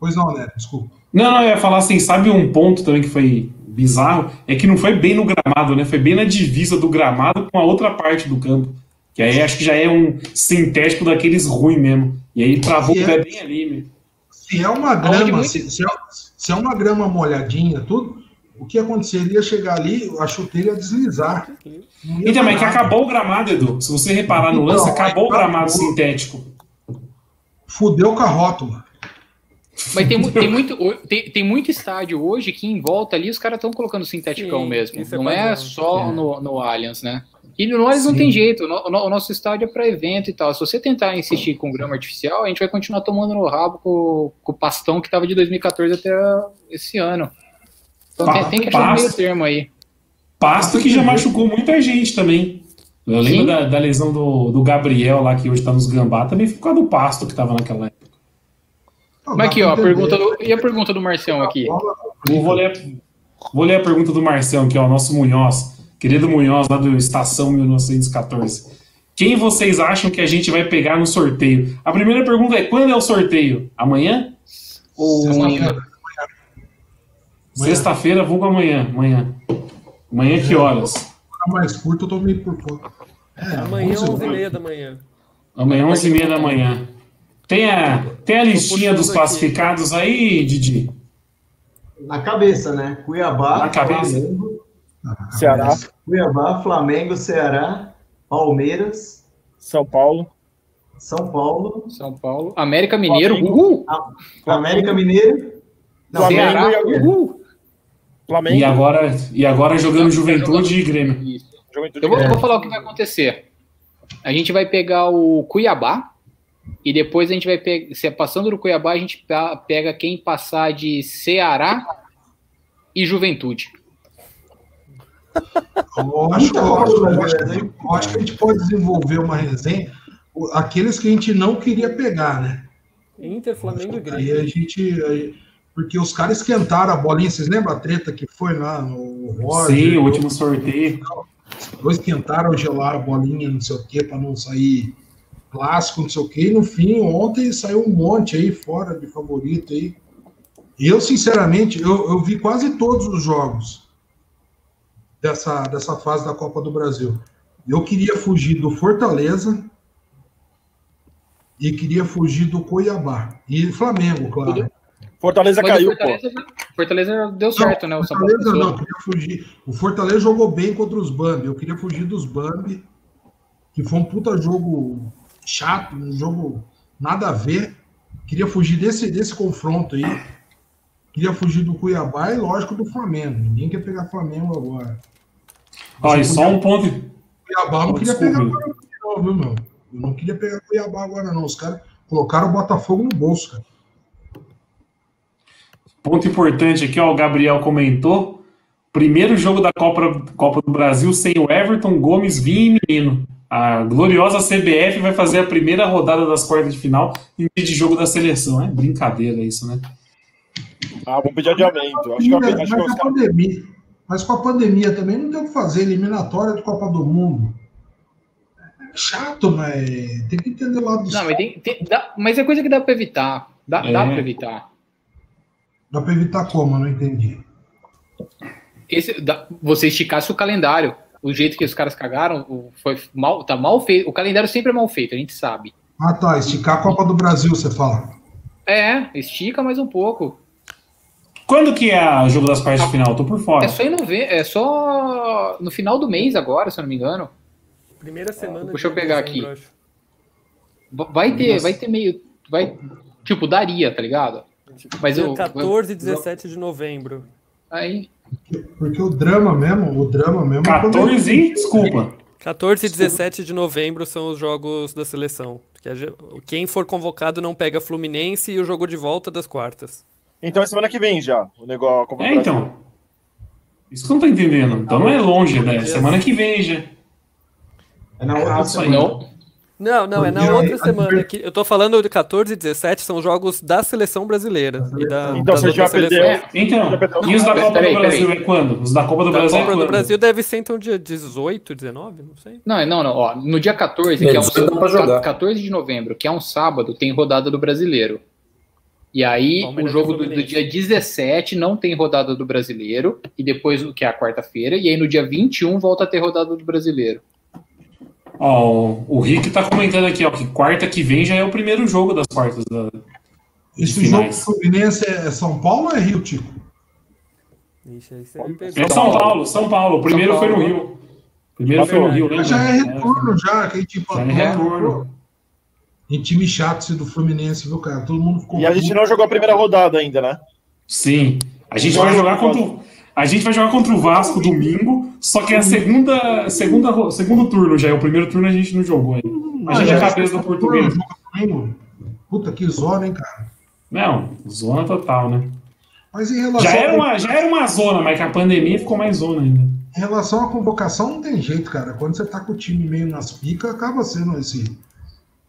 Pois não, né? Desculpa.
Não, não, eu ia falar assim, sabe um ponto também que foi bizarro? É que não foi bem no gramado, né? Foi bem na divisa do gramado com a outra parte do campo. Que aí acho que já é um sintético daqueles ruins mesmo. E aí travou o pé bem ali, né?
Se é uma grama, se, se, é, se é uma grama molhadinha, tudo, o que aconteceria chegar ali, a chuteira ia deslizar.
Então, mas é que acabou o gramado, Edu. Se você reparar no lance, então, acabou o gramado sintético.
Fudeu com a rótula.
Mas tem, tem, muito, *laughs* tem, tem muito estádio hoje que em volta ali os caras estão colocando sinteticão Sim, mesmo. É não é, é só no, no Allianz, né? E no Allianz não tem jeito. O, no, o nosso estádio é para evento e tal. Se você tentar insistir com grama artificial, a gente vai continuar tomando no rabo com, com o pastão que estava de 2014 até esse ano. Então tem, tem, que achar um meio termo aí.
Pasto que já machucou muita gente também. Eu lembro da, da, lesão do, do Gabriel lá, que hoje tá nos Gambá, também ficou do pasto que tava naquela época.
Mas aqui, ó, a pergunta do, e a pergunta do Marcião aqui?
Vou ler, vou ler a pergunta do Marcião, que é o nosso Munhoz, querido Munhoz, lá do Estação 1914. Quem vocês acham que a gente vai pegar no sorteio? A primeira pergunta é: quando é o sorteio? Amanhã? Ou amanhã? Sexta-feira, vulgo amanhã. Amanhã. Amanhã que horas?
mais curto, eu tô meio por fora.
É, amanhã, 11h30 da manhã.
Amanhã, 11h30 da manhã. Tem a, tem a listinha dos classificados aqui. aí, Didi?
Na cabeça, né? Cuiabá,
Na cabeça.
Flamengo, Ceará. Cuiabá, Flamengo, Ceará, Palmeiras,
São Paulo.
São Paulo.
São Paulo. América Mineiro. Uhul.
América Mineiro.
Não, Ceará. Uhul.
Flamengo. E agora, e agora jogando Juventude e Grêmio.
Eu vou, vou, falar o que vai acontecer. A gente vai pegar o Cuiabá e depois a gente vai pegar, se é passando do Cuiabá, a gente pega quem passar de Ceará e Juventude.
Eu acho, eu acho, eu acho, eu acho que a gente pode desenvolver uma resenha, aqueles que a gente não queria pegar, né?
Inter, Flamengo e Grêmio.
Aí a gente. Aí, porque os caras esquentaram a bolinha. Vocês lembram a treta que foi lá no
Roger? Sim, o último sorteio.
Dois esquentaram, gelaram a bolinha, não sei o quê, para não sair clássico, não sei o quê. E no fim, ontem saiu um monte aí fora de favorito aí. Eu, sinceramente, eu, eu vi quase todos os jogos dessa, dessa fase da Copa do Brasil. Eu queria fugir do Fortaleza e queria fugir do Cuiabá. E Flamengo, claro.
Fortaleza Mas caiu, Fortaleza,
pô. Fortaleza deu certo,
não,
né?
O Fortaleza não, queria fugir. O Fortaleza jogou bem contra os Bambi. Eu queria fugir dos Bambi, que foi um puta jogo chato, um jogo nada a ver. Queria fugir desse, desse confronto aí. Queria fugir do Cuiabá e, lógico, do Flamengo. Ninguém quer pegar Flamengo agora.
Olha, só um ponto.
Cuiabá não queria pegar agora, não, viu, meu? Eu não queria pegar Cuiabá agora, não. Os caras colocaram o Botafogo no bolso, cara.
Ponto importante aqui, ó, o Gabriel comentou. Primeiro jogo da Copa, Copa do Brasil sem o Everton, Gomes, Vinha e Menino. A gloriosa CBF vai fazer a primeira rodada das quartas de final em vez de jogo da seleção. É brincadeira isso, né?
Ah, vamos pedir adiamento. Acho que,
mas, acho que a pandemia, mas com a pandemia também não tem o que fazer. Eliminatória de Copa do Mundo. É chato, mas tem que entender lá do.
Não, mas, tem, tem, dá, mas é coisa que dá para evitar. Dá, é. dá para evitar.
Dá para evitar como? Eu não entendi.
Esse, dá, você esticasse o calendário. O jeito que os caras cagaram foi mal, tá mal feito. O calendário sempre é mal feito, a gente sabe.
Ah, tá. Esticar a Copa do Brasil, você fala.
É, estica mais um pouco.
Quando que é o jogo das quartas de final? Tô por fora.
É só em novembro, é só no final do mês agora, se eu não me engano.
Primeira semana.
Deixa eu pegar aqui. Vai ter, vai ter meio, vai, tipo, daria, tá ligado?
Mas eu, 14 e 17 de novembro.
Aí.
Porque o drama mesmo, o drama mesmo.
14 e, desculpa.
14 e 17 de novembro são os jogos da seleção. Quem for convocado não pega Fluminense e o jogo de volta das quartas.
Então é semana que vem já, o negócio.
É, então. Isso que eu não tô entendendo. Então não é longe, né? Semana que vem já.
É na outra semana.
Não.
Não, não, é na outra semana. Que eu tô falando de 14 e 17, são jogos da seleção brasileira. E da,
Então você já perdeu.
seleções.
Então, e os da Copa
Peraí,
do
peraí.
Brasil é quando? Os da Copa do
Da
Brasil é
Copa
quando?
do Brasil deve ser então dia 18, 19, não sei.
Não, não, não. Ó, no dia 14, que é um,
Isso dá pra jogar.
14 de novembro, que é um sábado, tem rodada do brasileiro. E aí,
Palmeiras
o jogo do, do dia 17 não tem rodada do brasileiro, e depois, que é a quarta-feira, e aí no dia 21 volta a ter rodada do brasileiro.
Ó, o- o Rick tá comentando aqui, ó, que quarta que vem já é o primeiro jogo das quartas. Da...
Esse jogo. Fluminense é São Paulo ou é Rio, Tico?
Ixi, aí você me pegou.
É São Paulo, São Paulo. O primeiro
São
foi no
Paulo.
Rio. Primeiro foi no Rio, lembra?
Mas já é retorno, já. Que, tipo,
Já é retorno.
Em time chato esse do Fluminense, viu, cara? Todo mundo ficou.
E a gente não jogou a primeira rodada ainda, né?
Sim. A gente vai jogar contra o, a gente vai jogar contra o Vasco domingo, só que é a segunda, segunda, segundo turno já. é O primeiro turno a gente não jogou ainda. A gente é cabeça do português.
Puta que zona, hein, cara?
Não, zona total, né?
Mas em relação,
Já era uma, já era uma zona, mas com a pandemia ficou mais zona ainda.
em relação à convocação, não tem jeito, cara. Quando você tá com o time meio nas picas, acaba sendo esse.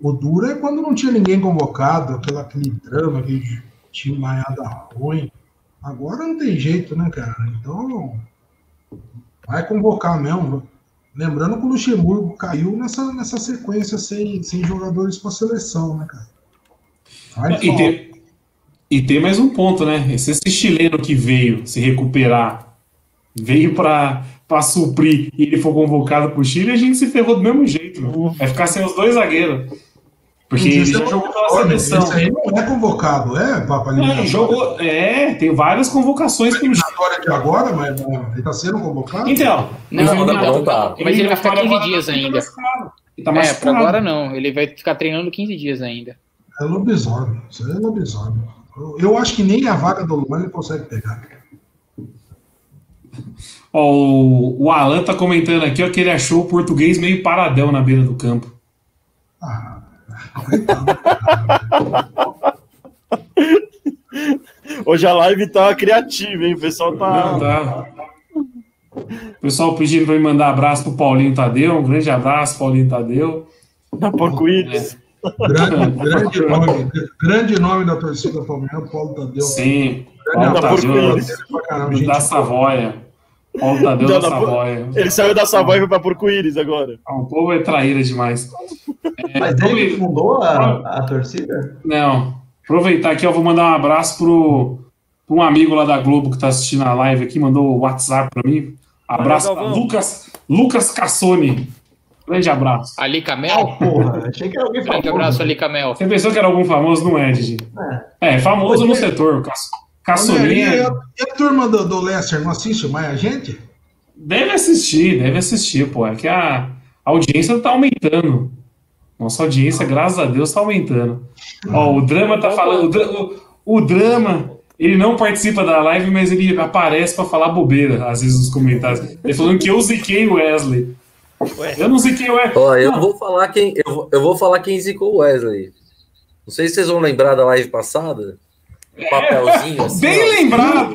O duro é quando não tinha ninguém convocado, aquela, aquele drama, aquele time maiada ruim. Agora não tem jeito, né, cara? Então. Vai convocar mesmo. Lembrando que o Luxemburgo caiu nessa, nessa sequência sem, sem jogadores para seleção, né, cara? Faz
E tem, e tem mais um ponto, né? Esse, esse chileno que veio se recuperar, veio para suprir e ele foi convocado pro Chile, a gente se ferrou do mesmo jeito. meu. Vai ficar sem os dois zagueiros. Porque ele já jogou pela
Olha,
seleção.
Esse aí não é convocado, é, Papa
Não, jogou. É, tem várias convocações pelo.
Eliminatória de agora, mas não, ele tá sendo convocado?
Então,
Não,
mas
não,
ele-
não, tá.
Mas ele vai ficar 15
agora
dias
tá
ainda.
tá
é, por agora não. Ele vai ficar treinando 15 dias ainda.
É lobisomem, isso aí é lobisomem. Eu, eu acho que nem a vaga do Luan ele consegue pegar.
Ó, o, o Alan tá comentando aqui ó, que ele achou o português meio paradão na beira do campo.
Ah,
Hoje a live tá criativa, hein? O pessoal tá.
Não, tá. O pessoal pedindo pra me mandar abraço pro Paulinho Tadeu. Um grande abraço, Paulinho Tadeu.
Tá porco-íris.
grande, grande nome, grande nome da torcida Palmeiras, Paulo Tadeu.
Sim,
Grande
Paulo Tadeu, da Savoia. Paulo Tadeu
Não,
da
não,
Savoia.
Ele saiu da Savoia e foi pra porco-íris agora.
Ah, O povo é traíra demais. É,
Mas ele que fundou a, a torcida?
Não. Aproveitar aqui, eu vou mandar um abraço pro, pro um amigo lá da Globo que tá assistindo a live aqui, mandou o WhatsApp pra mim. Abraço
Valeu,
pra. Lucas, Lucas Cassoni. Grande abraço.
Ali Camel?
Porra, achei que era alguém
Grande
famoso.
abraço, Ali Camel.
Você pensou que era algum famoso? Não é, Didi. É, famoso no setor. Cass- Cassoni
Olha, e, a, e a turma do, do Leicester não assiste mais a gente?
deve assistir, deve assistir, pô. É que a audiência tá aumentando. Nossa audiência, graças a Deus, tá aumentando. Ó, o Drama tá falando. O, Dra- o- o Drama, ele não participa da live, mas ele aparece pra falar bobeira, às vezes, nos comentários. Ele falando que eu ziquei o Wesley. Eu não ziquei o Wesley.
Ó, eu
Não.
vou falar quem eu, eu vou falar quem zicou o Wesley. Não sei se vocês vão lembrar da live passada. Um papelzinho assim.
Bem
ó.
lembrado,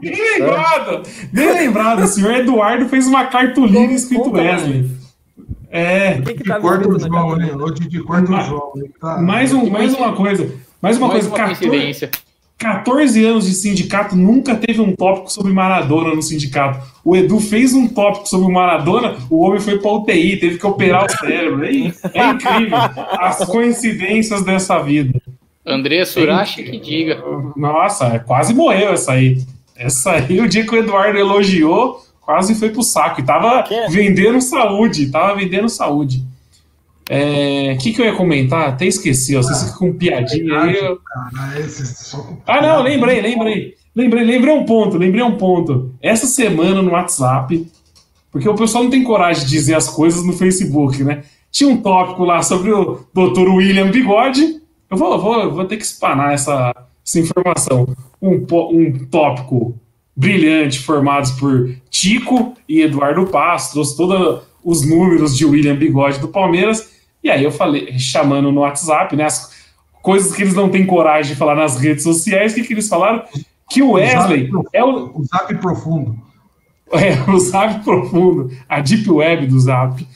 bem lembrado, bem lembrado. O senhor Eduardo fez uma cartolina escrito
Conta mais.
Wesley. É.
Que
De
tá
quarto
escrito na
João, né? Hoje de quarto
Mais-
João. né? Tá.
Mais, um, mais uma coisa. Mais uma
Mais
coisa.
uma
14,
coincidência.
14 anos de sindicato, nunca teve um tópico sobre Maradona no sindicato. O Edu fez um tópico sobre o Maradona, o homem foi pra UTI, teve que operar o cérebro. É, é incrível *laughs* as coincidências dessa vida.
André Surashi que diga.
Nossa, quase morreu essa aí. Essa aí, *laughs* o dia que o Eduardo elogiou, quase foi pro saco. E tava
Quem é?
vendendo saúde, tava vendendo saúde. O que, que eu ia comentar? Até esqueci, ó. Vocês ficam com piadinha aí. eu-
Ah,
Ah, não, lembrei, lembrei. Lembrei, lembrei um ponto, lembrei um ponto. Essa semana no WhatsApp, porque o pessoal não tem coragem de dizer as coisas no Facebook, né? Tinha um tópico lá sobre o Dr. William Bigode. Eu vou, vou, vou ter que espanar essa, essa informação. Um, um tópico brilhante, formados por Tico e Eduardo Passo, trouxe todos os números de William Bigode do Palmeiras. E aí eu falei, chamando no WhatsApp, né? As coisas que eles não têm coragem de falar nas redes sociais, o que, que eles falaram? Que o Wesley
Zap
é o.
O zap profundo. *laughs*
É, o Zap profundo, a Deep Web do Zap.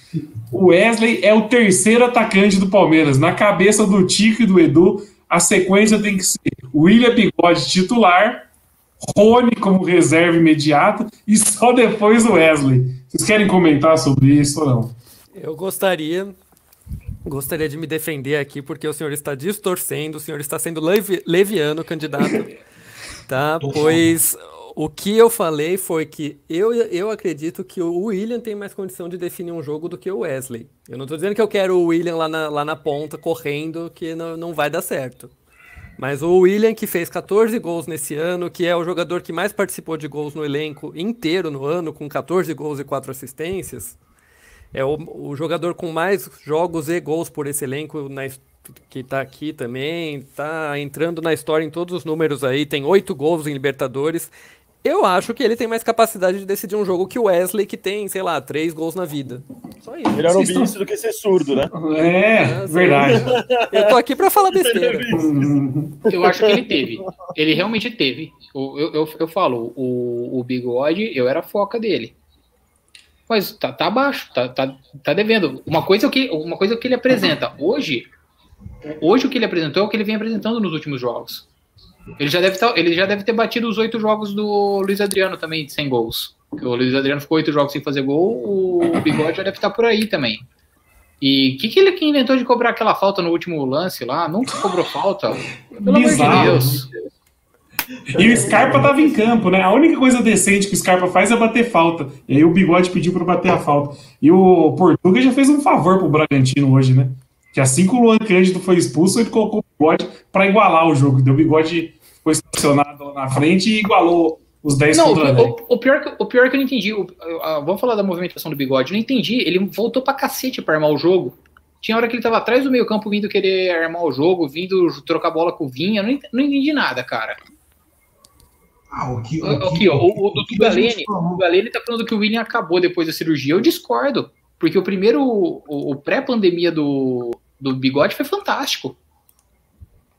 O Wesley é o terceiro atacante do Palmeiras. Na cabeça do Tico e do Edu, a sequência tem que ser William Bigode titular, Rony como reserva imediata e só depois o Wesley. Vocês querem comentar sobre isso ou não?
Eu gostaria, gostaria de me defender aqui, porque o senhor está distorcendo, o senhor está sendo levi leviano, candidato, *laughs* tá? Pois o que eu falei foi que eu, eu acredito que o William tem mais condição de definir um jogo do que o Wesley. Eu não estou dizendo que eu quero o William lá na, lá na ponta, correndo, que não, não vai dar certo. Mas o William, que fez 14 gols nesse ano, que é o jogador que mais participou de gols no elenco inteiro no ano, com 14 gols e 4 assistências, é o, o jogador com mais jogos e gols por esse elenco na, que está aqui também, está entrando na história em todos os números aí, tem 8 gols em Libertadores. Eu acho que ele tem mais capacidade de decidir um jogo que o Wesley, que tem, sei lá, três gols na vida.
Só isso. Melhor ouvir estão... isso do que ser surdo, né?
É, é verdade.
Eu tô aqui para falar besteira.
Eu acho que ele teve. Ele realmente teve. Eu, eu, eu falo, o, o bigode, eu era a foca dele. Mas tá, tá abaixo, tá, tá, tá devendo. Uma coisa, é que, uma coisa é que ele apresenta. Hoje, hoje o que ele apresentou é o que ele vem apresentando nos últimos jogos. Ele já deve, tá, ele já deve ter batido os oito jogos do Luiz Adriano também, 100 gols. O Luiz Adriano ficou oito jogos sem fazer gol, o Bigode já deve estar tá por aí também. E o que, que ele que inventou de cobrar aquela falta no último lance lá? Nunca cobrou falta. Pelo
Bizarro. amor de Deus. E o Scarpa tava em campo, né? A única coisa decente que o Scarpa faz é bater falta. E aí o Bigode pediu para bater a falta. E o Portuga já fez um favor pro Bragantino hoje, né? Que assim que o Luan Cândido foi expulso, ele colocou o Bigode para igualar o jogo. Deu o Bigode foi estacionado lá na frente e igualou os 10
não, o, o, pior que, o pior é que eu não entendi. O, a, vamos falar da movimentação do bigode. Eu não entendi. Ele voltou pra cacete pra armar o jogo. Tinha hora que ele tava atrás do meio campo vindo querer armar o jogo, vindo trocar bola com o Vinha. Não, não entendi nada, cara.
Ah, o que,
o, Aqui, ó, o, o, do Galene, o Galene tá falando que o William acabou depois da cirurgia. Eu discordo. Porque o primeiro, o, o pré-pandemia do, do bigode foi fantástico.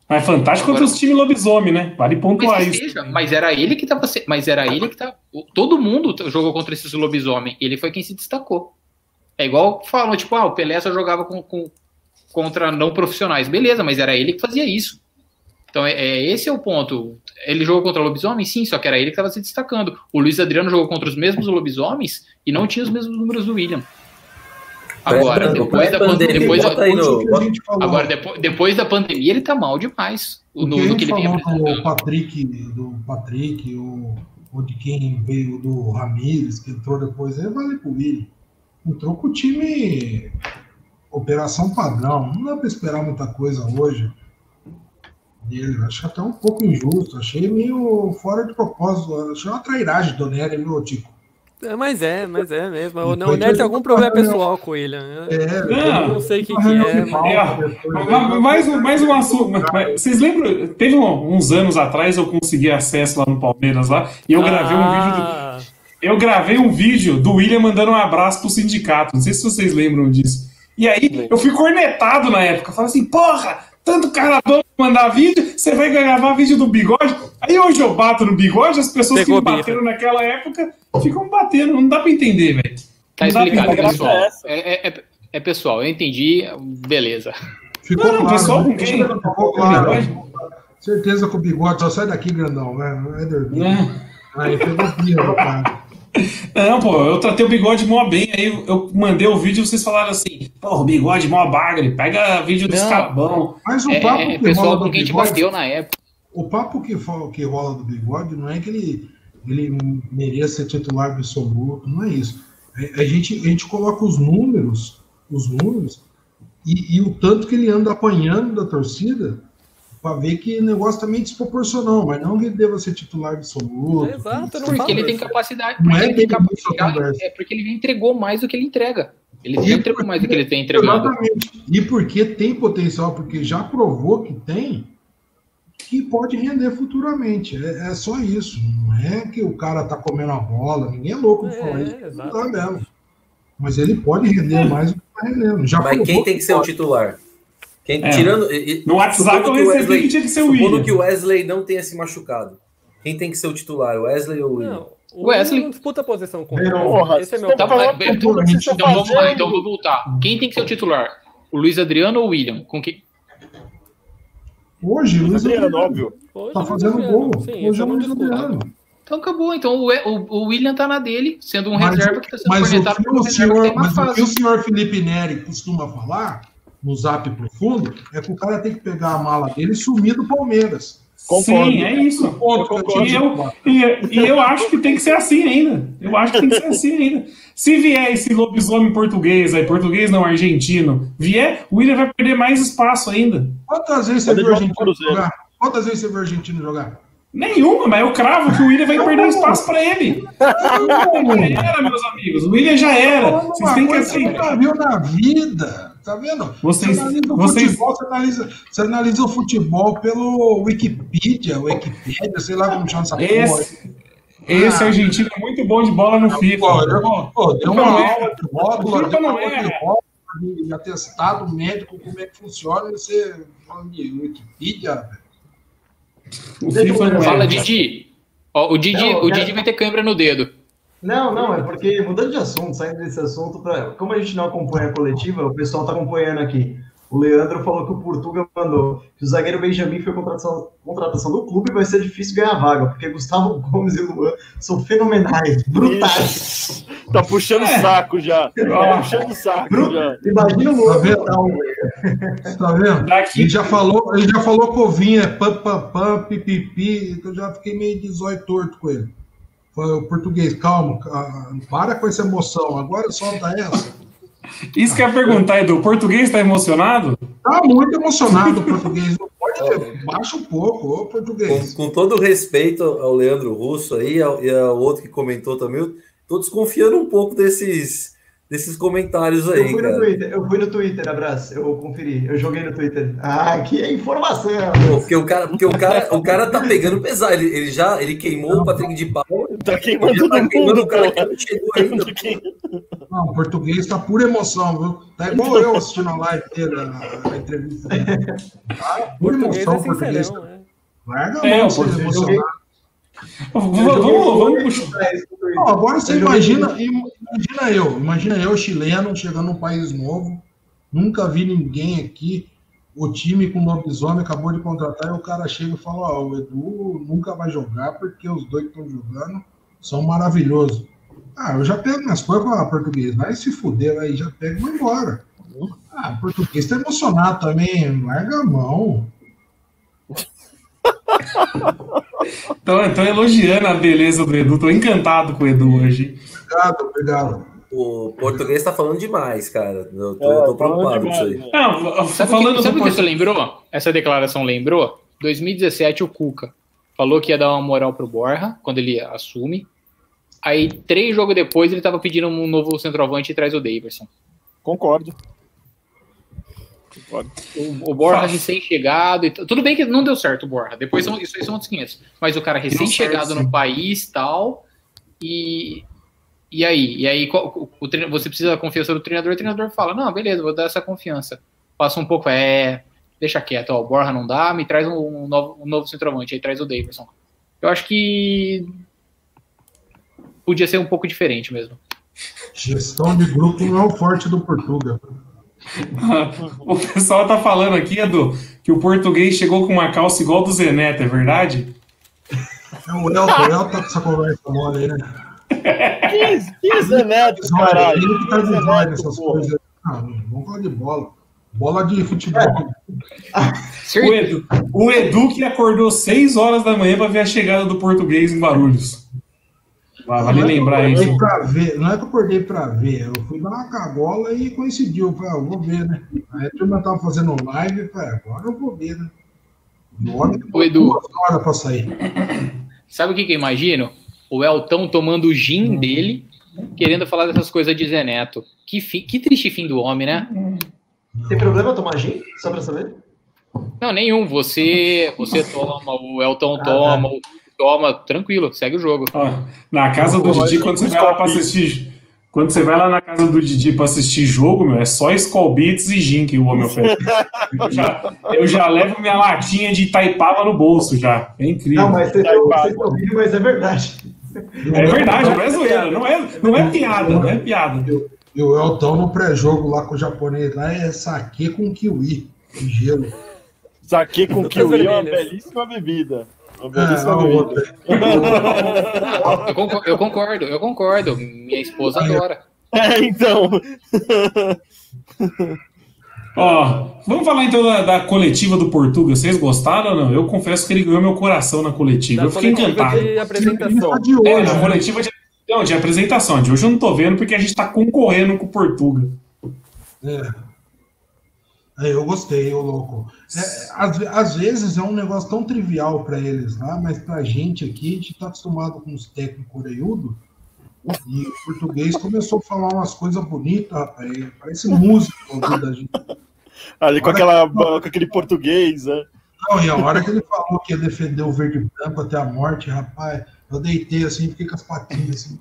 Mas é fantástico Agora, contra os times lobisomem, né? Vale pontuar
isso. Seja, mas era ele que tava. Mas era ele que tava. Todo mundo jogou contra esses lobisomem. Ele foi quem se destacou. É igual falam, tipo, ah, o Pelé só jogava com, com, contra não profissionais. Beleza, mas era ele que fazia isso. Então, é, é esse é o ponto. Ele jogou contra lobisomem? Sim, só que era ele que estava se destacando. O Luiz Adriano jogou contra os mesmos lobisomens e não tinha os mesmos números do William. Agora, depois da pandemia, depois, no... agora depois, depois da pandemia, ele tá mal demais.
O, no, no que ele vinha do Patrick, do Patrick, ou, ou de quem veio do Ramires, que entrou depois, aí vale pro William. Entrou com o time operação padrão. Não dá para esperar muita coisa hoje dele. Acho até um pouco injusto. Achei meio fora de propósito. Achei uma trairagem do Nery, viu, Tico?
É, mas é, mas é mesmo. O Nery tem algum problema pessoal com ele. Né? É, eu não sei o que, que é.
Mas... Mais, mais um assunto. Vocês lembram? Teve uns anos atrás eu consegui acesso lá no Palmeiras lá e eu gravei ah. um vídeo. Do, ah. eu gravei um vídeo do William mandando um abraço pro sindicato. Não sei se vocês lembram disso. E aí eu fui cornetado na época. Falei assim, porra, tanto cara bom mandar vídeo, você vai gravar vídeo do bigode. Aí hoje eu bato no bigode, as pessoas Pegou que me bateram naquela época ficam batendo, não dá pra entender, velho.
Tá explicado, pessoal. É, é, é, é, pessoal, eu entendi, beleza.
Ficou não, claro, pessoal com quem? Ficou claro. Certeza com o bigode, só sai daqui, grandão, né? É dormir. Aí pegou pirra, cara. *laughs*
Não, pô, eu tratei o bigode mó bem, aí eu mandei o vídeo e vocês falaram assim, pô, o bigode mó bagre, pega vídeo do escabão.
Mas o é, papo é, que pessoal rola do bigode, bateu na época.
O papo que, que rola do bigode não é que ele, ele mereça ser titular absoluto, não é isso. A, a, gente, a gente coloca os números, os números, e, e o tanto que ele anda apanhando da torcida para ver que o negócio também é desproporcional, mas não que ele deva ser titular absoluto.
exato, porque ele tem capacidade. Porque, é ele tem capacidade é porque ele entregou mais do que ele entrega. Ele já entregou mais do que ele tem entregado. Exatamente.
E porque tem potencial, porque já provou que tem, que pode render futuramente. É, é só isso. Não é que o cara tá comendo a bola, ninguém é louco de é, falar isso. Não tá mesmo. Mas ele pode render mais do que tá rendendo. Já
mas quem tem que ser o titular? Quem,
é. tirando, no WhatsApp eu recebi Wesley, que tinha que ser o William.
que o Wesley não tenha se machucado. Quem tem que ser o titular, o Wesley ou o William? Não.
O Wesley não disputa a posição com ele.
Esse é meu tá. Então, então, vamos lá, então vou voltar. Quem tem que ser o titular? O Luiz Adriano ou o William? Com que...
Hoje, Luiz Adriano, óbvio. Tá fazendo gol. Sim, Hoje é o Luiz
Adriano. Então acabou. Então o, o, o, William tá na dele, sendo um mas, reserva que está sendo
por um senhor, que Mas fase. o que o senhor Felipe Neri costuma falar no zap profundo é que o cara tem que pegar a mala dele e sumir do Palmeiras.
Concordo. Sim, é isso. Eu e, eu, e, e, eu acho que tem que ser assim ainda. Eu acho que tem que ser assim ainda. Se vier esse lobisomem português, aí, português não argentino, vier, o William vai perder mais espaço ainda.
Quantas vezes você viu o argentino jogar? Quantas vezes você viu o argentino jogar?
Nenhuma, mas eu cravo que o William vai perder espaço para *laughs* ele. já era, meus amigos. O William já era. Vocês têm que
aceitar. Você viu na vida. Tá vendo?
Vocês,
você, analisa
vocês...
Futebol, você, analisa, você analisa o futebol pelo Wikipedia, Wikipedia, sei lá como chama essa
esse, Esse ah, argentino é muito bom de bola no FIFA. Pô,
pô, deu uma é. aula de módulo, deu uma aula de atestado médico, como é que funciona, você fala de Wikipedia, velho.
O FIFA não Fala, é. Didi. Ó, o Didi, não, o Didi vai ter câimbra no dedo.
Não, não, é porque, mudando de assunto, saindo desse assunto, pra, como a gente não acompanha a coletiva, o pessoal está acompanhando aqui. O Leandro falou que o Portugal mandou que o zagueiro Benjamin foi contratação, contratação do clube e vai ser difícil ganhar vaga, porque Gustavo Gomes e Luan são fenomenais, brutais.
tá puxando é. saco já. Tá puxando saco Bru... já.
Imagina o Luan. Tá
vendo? Tá vendo? Daqui... Ele já falou, ele já falou covinha, pam, pam, pam, pipipi, então eu já fiquei meio de zóio torto com ele. Foi o português, calma, para com essa emoção, agora solta essa.
Isso que eu ia perguntar, Edu. O português está emocionado?
Está muito emocionado o português. Não pode baixa um pouco, o português.
Com, com todo respeito ao Leandro Russo aí e ao, e ao outro que comentou também, estou desconfiando um pouco desses desses comentários aí.
Eu fui cara. no Twitter, eu fui no Twitter, abraço, eu conferi, eu joguei no Twitter. Ah, aqui é informação.
porque o cara, porque o cara, o cara tá pegando pesado, ele, ele já ele queimou não, o Patrick de pau.
Tá queimando todo tá queimando o cara que
não chegou ainda. Não, o português tá pura emoção, viu? Tá igual eu assistindo a live dele, a, a entrevista dele. Tá pura emoção, português. Né? Larga a mão, é, emocionado.
Vamos, vamos, puxar.
agora você imagina, imagina eu, imagina eu, chileno, chegando num país novo, nunca vi ninguém aqui, o time com lobisomem acabou de contratar, e o cara chega e fala, ó, oh, o Edu nunca vai jogar porque os dois que estão jogando são maravilhosos. Ah, eu já pego minhas coisas e falo, ah, português, vai se fuder aí, já pego e vou embora. Ah, português tá emocionado também, larga a mão. *laughs*
Tô, tô elogiando a beleza do Edu, tô encantado com o Edu hoje.
Obrigado, obrigado.
O português tá falando demais, cara. Eu tô, é, tô preocupado com isso aí.
Não, sabe falando que, sabe o que isso lembrou? Essa declaração lembrou? 2017, o Cuca falou que ia dar uma moral pro Borja quando ele assume. Aí, três jogos depois, ele tava pedindo um novo centroavante e traz o Davidson.
Concordo.
O, o Borja recém-chegado. Tudo bem que não deu certo o Borja. Depois são, isso aí são outros 500. Mas o cara recém-chegado no país tal. E. E aí? E aí o, o, você precisa da confiança do treinador. O treinador fala: Não, beleza, vou dar essa confiança. Passa um pouco, é. Deixa quieto, ó, o Borja não dá, me traz um, um, novo, um novo centroavante, aí traz o Davidson. Eu acho que podia ser um pouco diferente mesmo.
Gestão de grupo não é o forte do Portugal *laughs*
o pessoal tá falando aqui, Edu, que o português chegou com uma calça igual do Zeneto, é verdade?
É o Elton, o Elton tá com essa conversa mole aí, né?
Que, que Zeneto, caralho? Ele que tá
dizendo essas coisas. Ah, vamos falar de bola. Bola de futebol.
o, Edu, o Edu que acordou 6 horas da manhã para ver a chegada do português em Barulhos. Vale lembrar isso.
Ver, não é que eu acordei para ver, eu fui dar uma cagola e coincidiu. Eu falei, ah, eu vou ver, né? Aí a turma tava fazendo live, falei, agora eu vou ver, né?
O Edu. Duas
horas para sair. *laughs*
Sabe o que, que eu imagino? O Elton tomando o gin hum. dele, querendo falar dessas coisas de Zé Neto. Que, fi, que triste fim do homem, né?
Tem problema tomar gin? Só para saber?
Não, nenhum. Você, você *laughs* toma, o Elton ah, toma, o toma, tranquilo, segue o jogo. Ó,
na casa do Didi, quando você vai lá pra assistir. Quando você vai lá na casa do Didi pra assistir jogo, meu, é só Skull Beats e Gin que o homem oferece. *laughs* eu, já, eu já levo minha latinha de Itaipava no bolso já. É incrível.
Não, mas vocês estão ouvindo, mas é verdade.
É verdade, não é zoeira, não é, não é piada, não é piada.
E o Elton no pré-jogo lá com o japonês lá é saque com kiwi, com gelo.
Saque com kiwi é uma belíssima bebida.
É.
Eu concordo, eu concordo. Minha esposa adora.
É, então.
Ó, vamos falar então da, da coletiva do Portuga. Vocês gostaram ou não? Eu confesso que ele ganhou meu coração na coletiva.
Da
eu fiquei
coletiva
encantado.
de apresentação.
De
É,
hoje,
na
né?
coletiva de, não, de apresentação. De hoje eu não tô vendo porque a gente tá concorrendo com o Portuga.
É. É, eu gostei, ô louco. É, às, às vezes é um negócio tão trivial para eles lá, mas pra gente aqui, a gente tá acostumado com os técnicos orelhudos. E o português começou a falar umas coisas bonitas, rapaz. Parece música da gente.
Ali com, aquela, com aquele português, né?
Não, e a hora que ele falou que ia defender o verde e branco até a morte, rapaz, eu deitei assim, fiquei com as patinhas assim.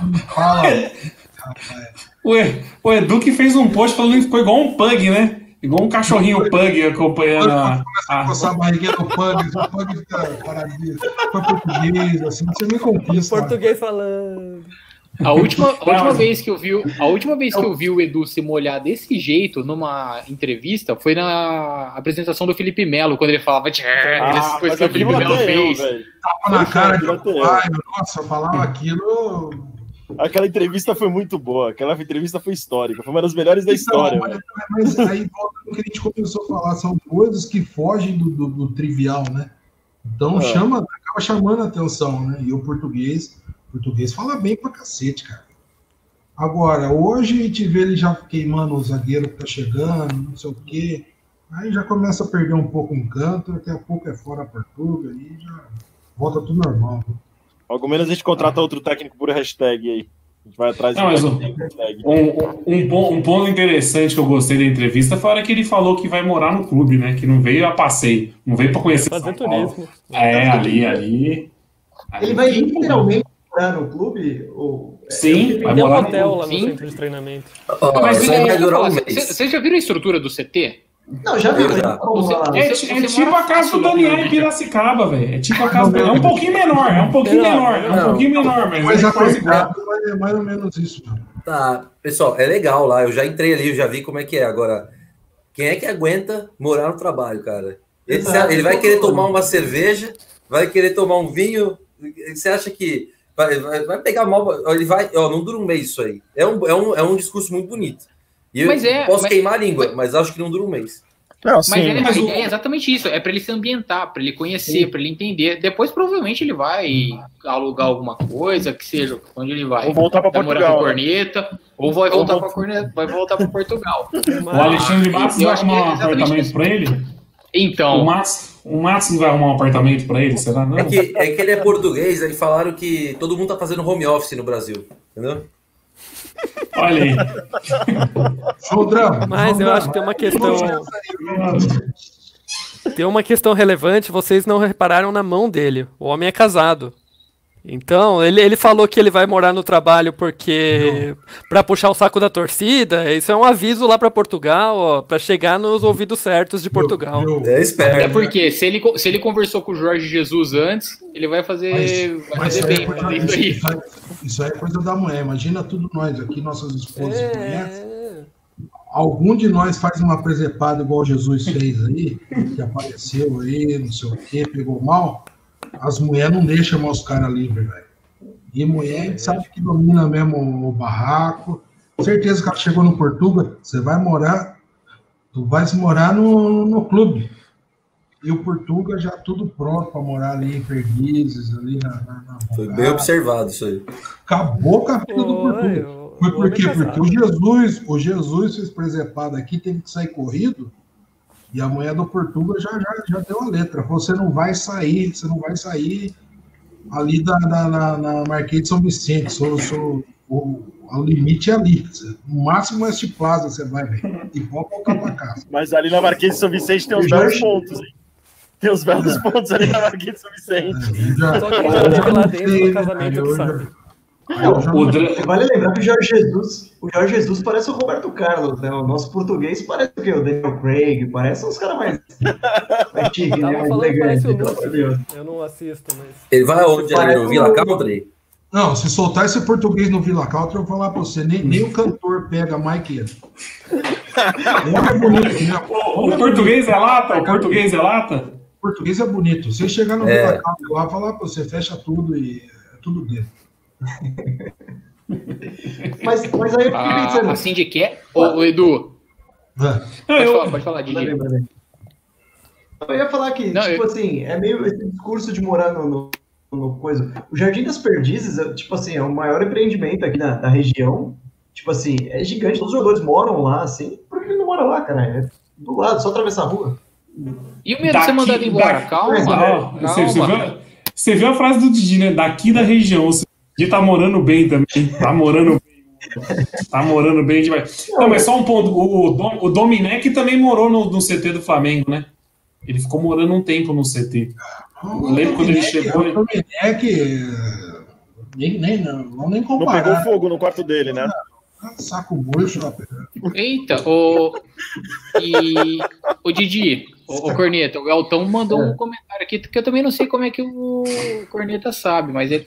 Não *laughs* fala, rapaz.
O, E- Edu que fez um post falando que ficou igual um pug, né? Igual um cachorrinho pug acompanhando a.
a
a-
barriguinha do pug, o pug fica paradinho. Foi português, assim, você me conquista.
Português falando.
A última, a última vez que eu vi, o- a última vez que eu vi o Edu se molhar desse jeito numa entrevista foi na apresentação do Felipe Melo, quando ele falava
Ah,
coisas que o Felipe Melo fez.
Tapa na cara de
Bateu.
pai, nossa, falava aquilo.
Aquela entrevista foi muito boa. Aquela entrevista foi histórica. Foi uma das melhores da história.
Então,
velho.
mas, mas aí volta que a gente começou a falar, são coisas que fogem do, do- do trivial, né? Então
É.
chama, acaba chamando a atenção, né? E o português, o português fala bem pra cacete, cara. Agora, hoje a gente vê ele já queimando o zagueiro que tá chegando, não sei o quê. Aí já começa a perder um pouco o encanto, daqui a pouco é fora a Portuga, aí já volta tudo normal. né?
Algo menos a gente contrata outro técnico por hashtag aí. A gente vai atrás
Não, mas
de.
Um, um, pon- um ponto interessante que eu gostei da entrevista foi a hora que ele falou que vai morar no clube, né? Que não veio a passeio, não veio pra conhecer
Fazer
São Paulo.
turismo.
É, ali, ali.
Ele vai literalmente morar no clube? Ou...
Sim, vai
um
morar no
hotel
clube.
lá no centro de treinamento.
Ó,
Mas é,
um.
Vocês já viram a estrutura do CT?
Não, já viu.
É, é tipo a casa do Daniel
no
em Piracicaba, velho. É tipo a casa do É um pouquinho menor, é um pouquinho
Não,
menor, é um
não.
pouquinho menor, mas
Mas
é quase igual.
é mais ou menos isso. Né?
Tá, pessoal, é legal lá. Eu já entrei ali, eu já vi como é que é. Agora, quem é que aguenta morar no trabalho, cara? Ele,
Exato.
ele vai querer tomar uma cerveja, vai querer tomar um vinho. Você acha que vai, vai, vai pegar mal? Ele vai, ó, não dura um mês isso aí. É um, é um, é um discurso muito bonito. E eu
Mas é-
posso
mas-
queimar a língua, mas acho que não dura um mês.
Não,
Mas
sim.
ele-
mas
a
o-
ideia é exatamente isso, é para ele se ambientar, para ele conhecer, para ele entender. Depois provavelmente ele vai alugar alguma coisa, que seja onde ele vai.
Ou voltar pra
Vai morar
Portugal.
com
né?
corneta, ou vai voltar para corneta, vai voltar para Portugal. *laughs*
O Alexandre Matos
Eu
vai
acho que
arrumar
é
um apartamento pra ele? O
Então,
Matos, o Matos não vai arrumar um apartamento pra ele, será? Não?
É que, é que ele é português, aí falaram que todo mundo tá fazendo home office no Brasil. Entendeu?
Olha aí.
Mas eu acho que tem uma questão. Tem uma questão relevante, vocês não repararam na mão dele. O homem é casado. Então, ele, ele falou que ele vai morar no trabalho porque para puxar o saco da torcida, isso é um aviso lá para Portugal, ó, para chegar nos ouvidos certos de Portugal.
Eu-
É
até
esperto.
porque se ele, se ele conversou com o Jorge Jesus antes, ele vai fazer, vai
Mas
fazer
isso aí,
bem.
é coisa,
vai fazer isso aí.
aí, isso aí é coisa da mulher. Imagina tudo nós aqui, nossas esposas.
É,
Algum de nós faz uma presepada igual Jesus fez aí, que apareceu aí, não sei o quê, pegou mal. As mulheres não deixam mais os caras livres, velho. E mulher, a gente sabe que domina mesmo o barraco. Certeza que ela chegou no Portugal, você vai morar, tu vais morar no, no clube. E o Portugal já tudo pronto para morar ali em Perdizes, ali na, na, na
Foi bem observado isso aí.
Acabou com a vida do Portugal. Foi por quê? Porque o Jesus, o Jesus fez presepada aqui, teve que sair corrido, e a mulher do Portugal já, já, já deu a letra. Você não vai sair, você não vai sair ali da, da, na, na Marquês de São Vicente. Sou, sou, o, o limite é ali. No máximo este plaza você vai ver. E pode voltar para casa.
Mas ali na Marquês de São Vicente tem uns
já
belos pontos, hein? Tem uns belos pontos ali na Marquês de São Vicente.
Eu já-
Só quem já teve lá dentro do casamento que sabe.
É, o vale lembrar que o Jorge Jesus, o Jorge Jesus parece o Roberto Carlos, né? O nosso português parece o quê? O Daniel Craig, parece uns caras mais. *laughs* mais chique, né? Mais
elegante, Eu não assisto, mas.
Ele vai aonde? Ali no Vila Country?
Não, se soltar esse português no Vila Country, eu vou falar pra você, nem, nem o cantor pega mais que ele. *laughs*
é bonito, né? o, o português é lata? O português é lata?
O português é bonito. Você chegar no é. Vila Country lá, falar pra você, fecha tudo e é tudo dele. *laughs*
mas, mas aí eu fiquei ah, pensando. Assim de que? Ô, Edu.
Ah. Pode, eu... falar, pode falar, Didi. Eu ia falar que, Não, tipo eu... assim, é meio esse discurso de morar no, no, no, coisa. O Jardim das Perdizes, tipo assim, é o maior empreendimento aqui na, da região. Tipo assim, é gigante, todos os jogadores moram lá, assim. Por que ele não mora lá, cara? É do lado, só atravessar a rua.
E o medo de ser mandado embora? Calma, calma.
Você, você, viu, você viu a frase do Didi, né? Daqui da região. De tá morando bem também. Tá morando bem. Tá morando bem demais. Não, mas só um ponto. O, Dom, o Dominec também morou no, no, CT do Flamengo, né? Ele ficou morando um tempo no CT. Eu lembro quando ele chegou. O Dominec.
Nem, nem, não, não nem comparar. Não pegou fogo no quarto dele, né?
Saco murcho,
Eita, o. E. O Didi, o, o Corneta, o Elton mandou um comentário aqui que eu também não sei como é que o Corneta sabe, mas ele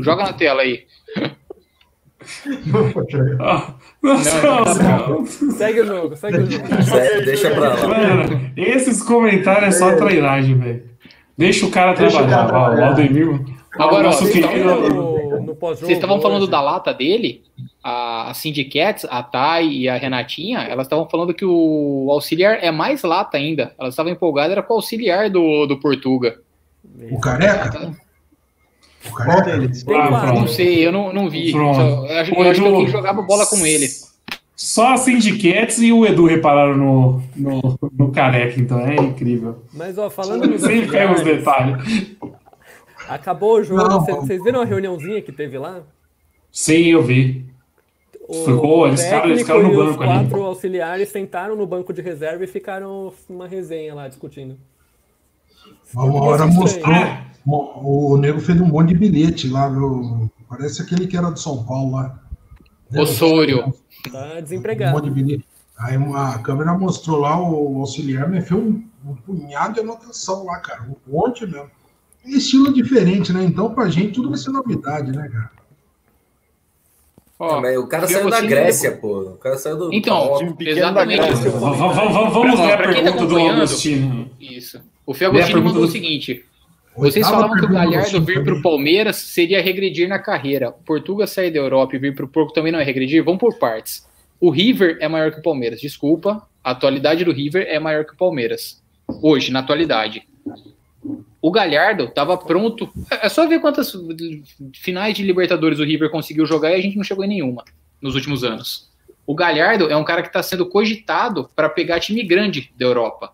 Joga na tela aí.
Não, não, segue o jogo, segue o jogo.
Deixa pra lá.
Mano, esses comentários é só trairagem, velho. Deixa o cara trabalhar, o Valdemir.
Agora, nosso querido. Vocês estavam falando da lata dele, a, a Cindy Cats, a Thay e a Renatinha, elas estavam falando que o auxiliar é mais lata ainda. Elas estavam empolgadas, era com o auxiliar do, do Portuga.
O careca?
Qual deles? Não sei, eu não, não vi. Só, eu acho, eu acho que alguém jogava bola com ele.
Só a Syndicates e o Edu repararam no, no, no careca, então é incrível.
Mas, ó, falando nos
Sempre pega os detalhes.
Acabou o jogo, vocês viram a reuniãozinha que teve lá?
Sim, eu vi.
O Ficou, eles ficaram, eles ficaram no banco os quatro ali. auxiliares sentaram no banco de reserva e ficaram uma resenha lá discutindo.
Uma hora mostrou, o, o nego fez um monte de bilhete lá, viu? Parece aquele que era do São Paulo lá.
Osório.
Tá desempregado. Um monte de
bilhete. Aí a câmera mostrou lá o auxiliar, me fez um, um punhado de anotação lá, cara. Um monte mesmo. Estilo diferente, né? Então, pra gente, tudo vai ser novidade, né, cara?
Ó, o cara saiu da Grécia, pô. O cara saiu do.
Então, exatamente.
Vamos ver a tá pergunta do Agostinho.
Isso. O Fê Agostinho mandou o seguinte: vocês falavam que o Galhardo vir para o Palmeiras seria regredir na carreira. O Portuga sair da Europa e vir para o Porco também não é regredir? Vamos por partes. O River é maior que o Palmeiras. Desculpa, a atualidade do River é maior que o Palmeiras. Hoje, na atualidade. O Galhardo estava pronto. É só ver quantas finais de Libertadores o River conseguiu jogar e a gente não chegou em nenhuma nos últimos anos. O Galhardo é um cara que está sendo cogitado para pegar time grande da Europa.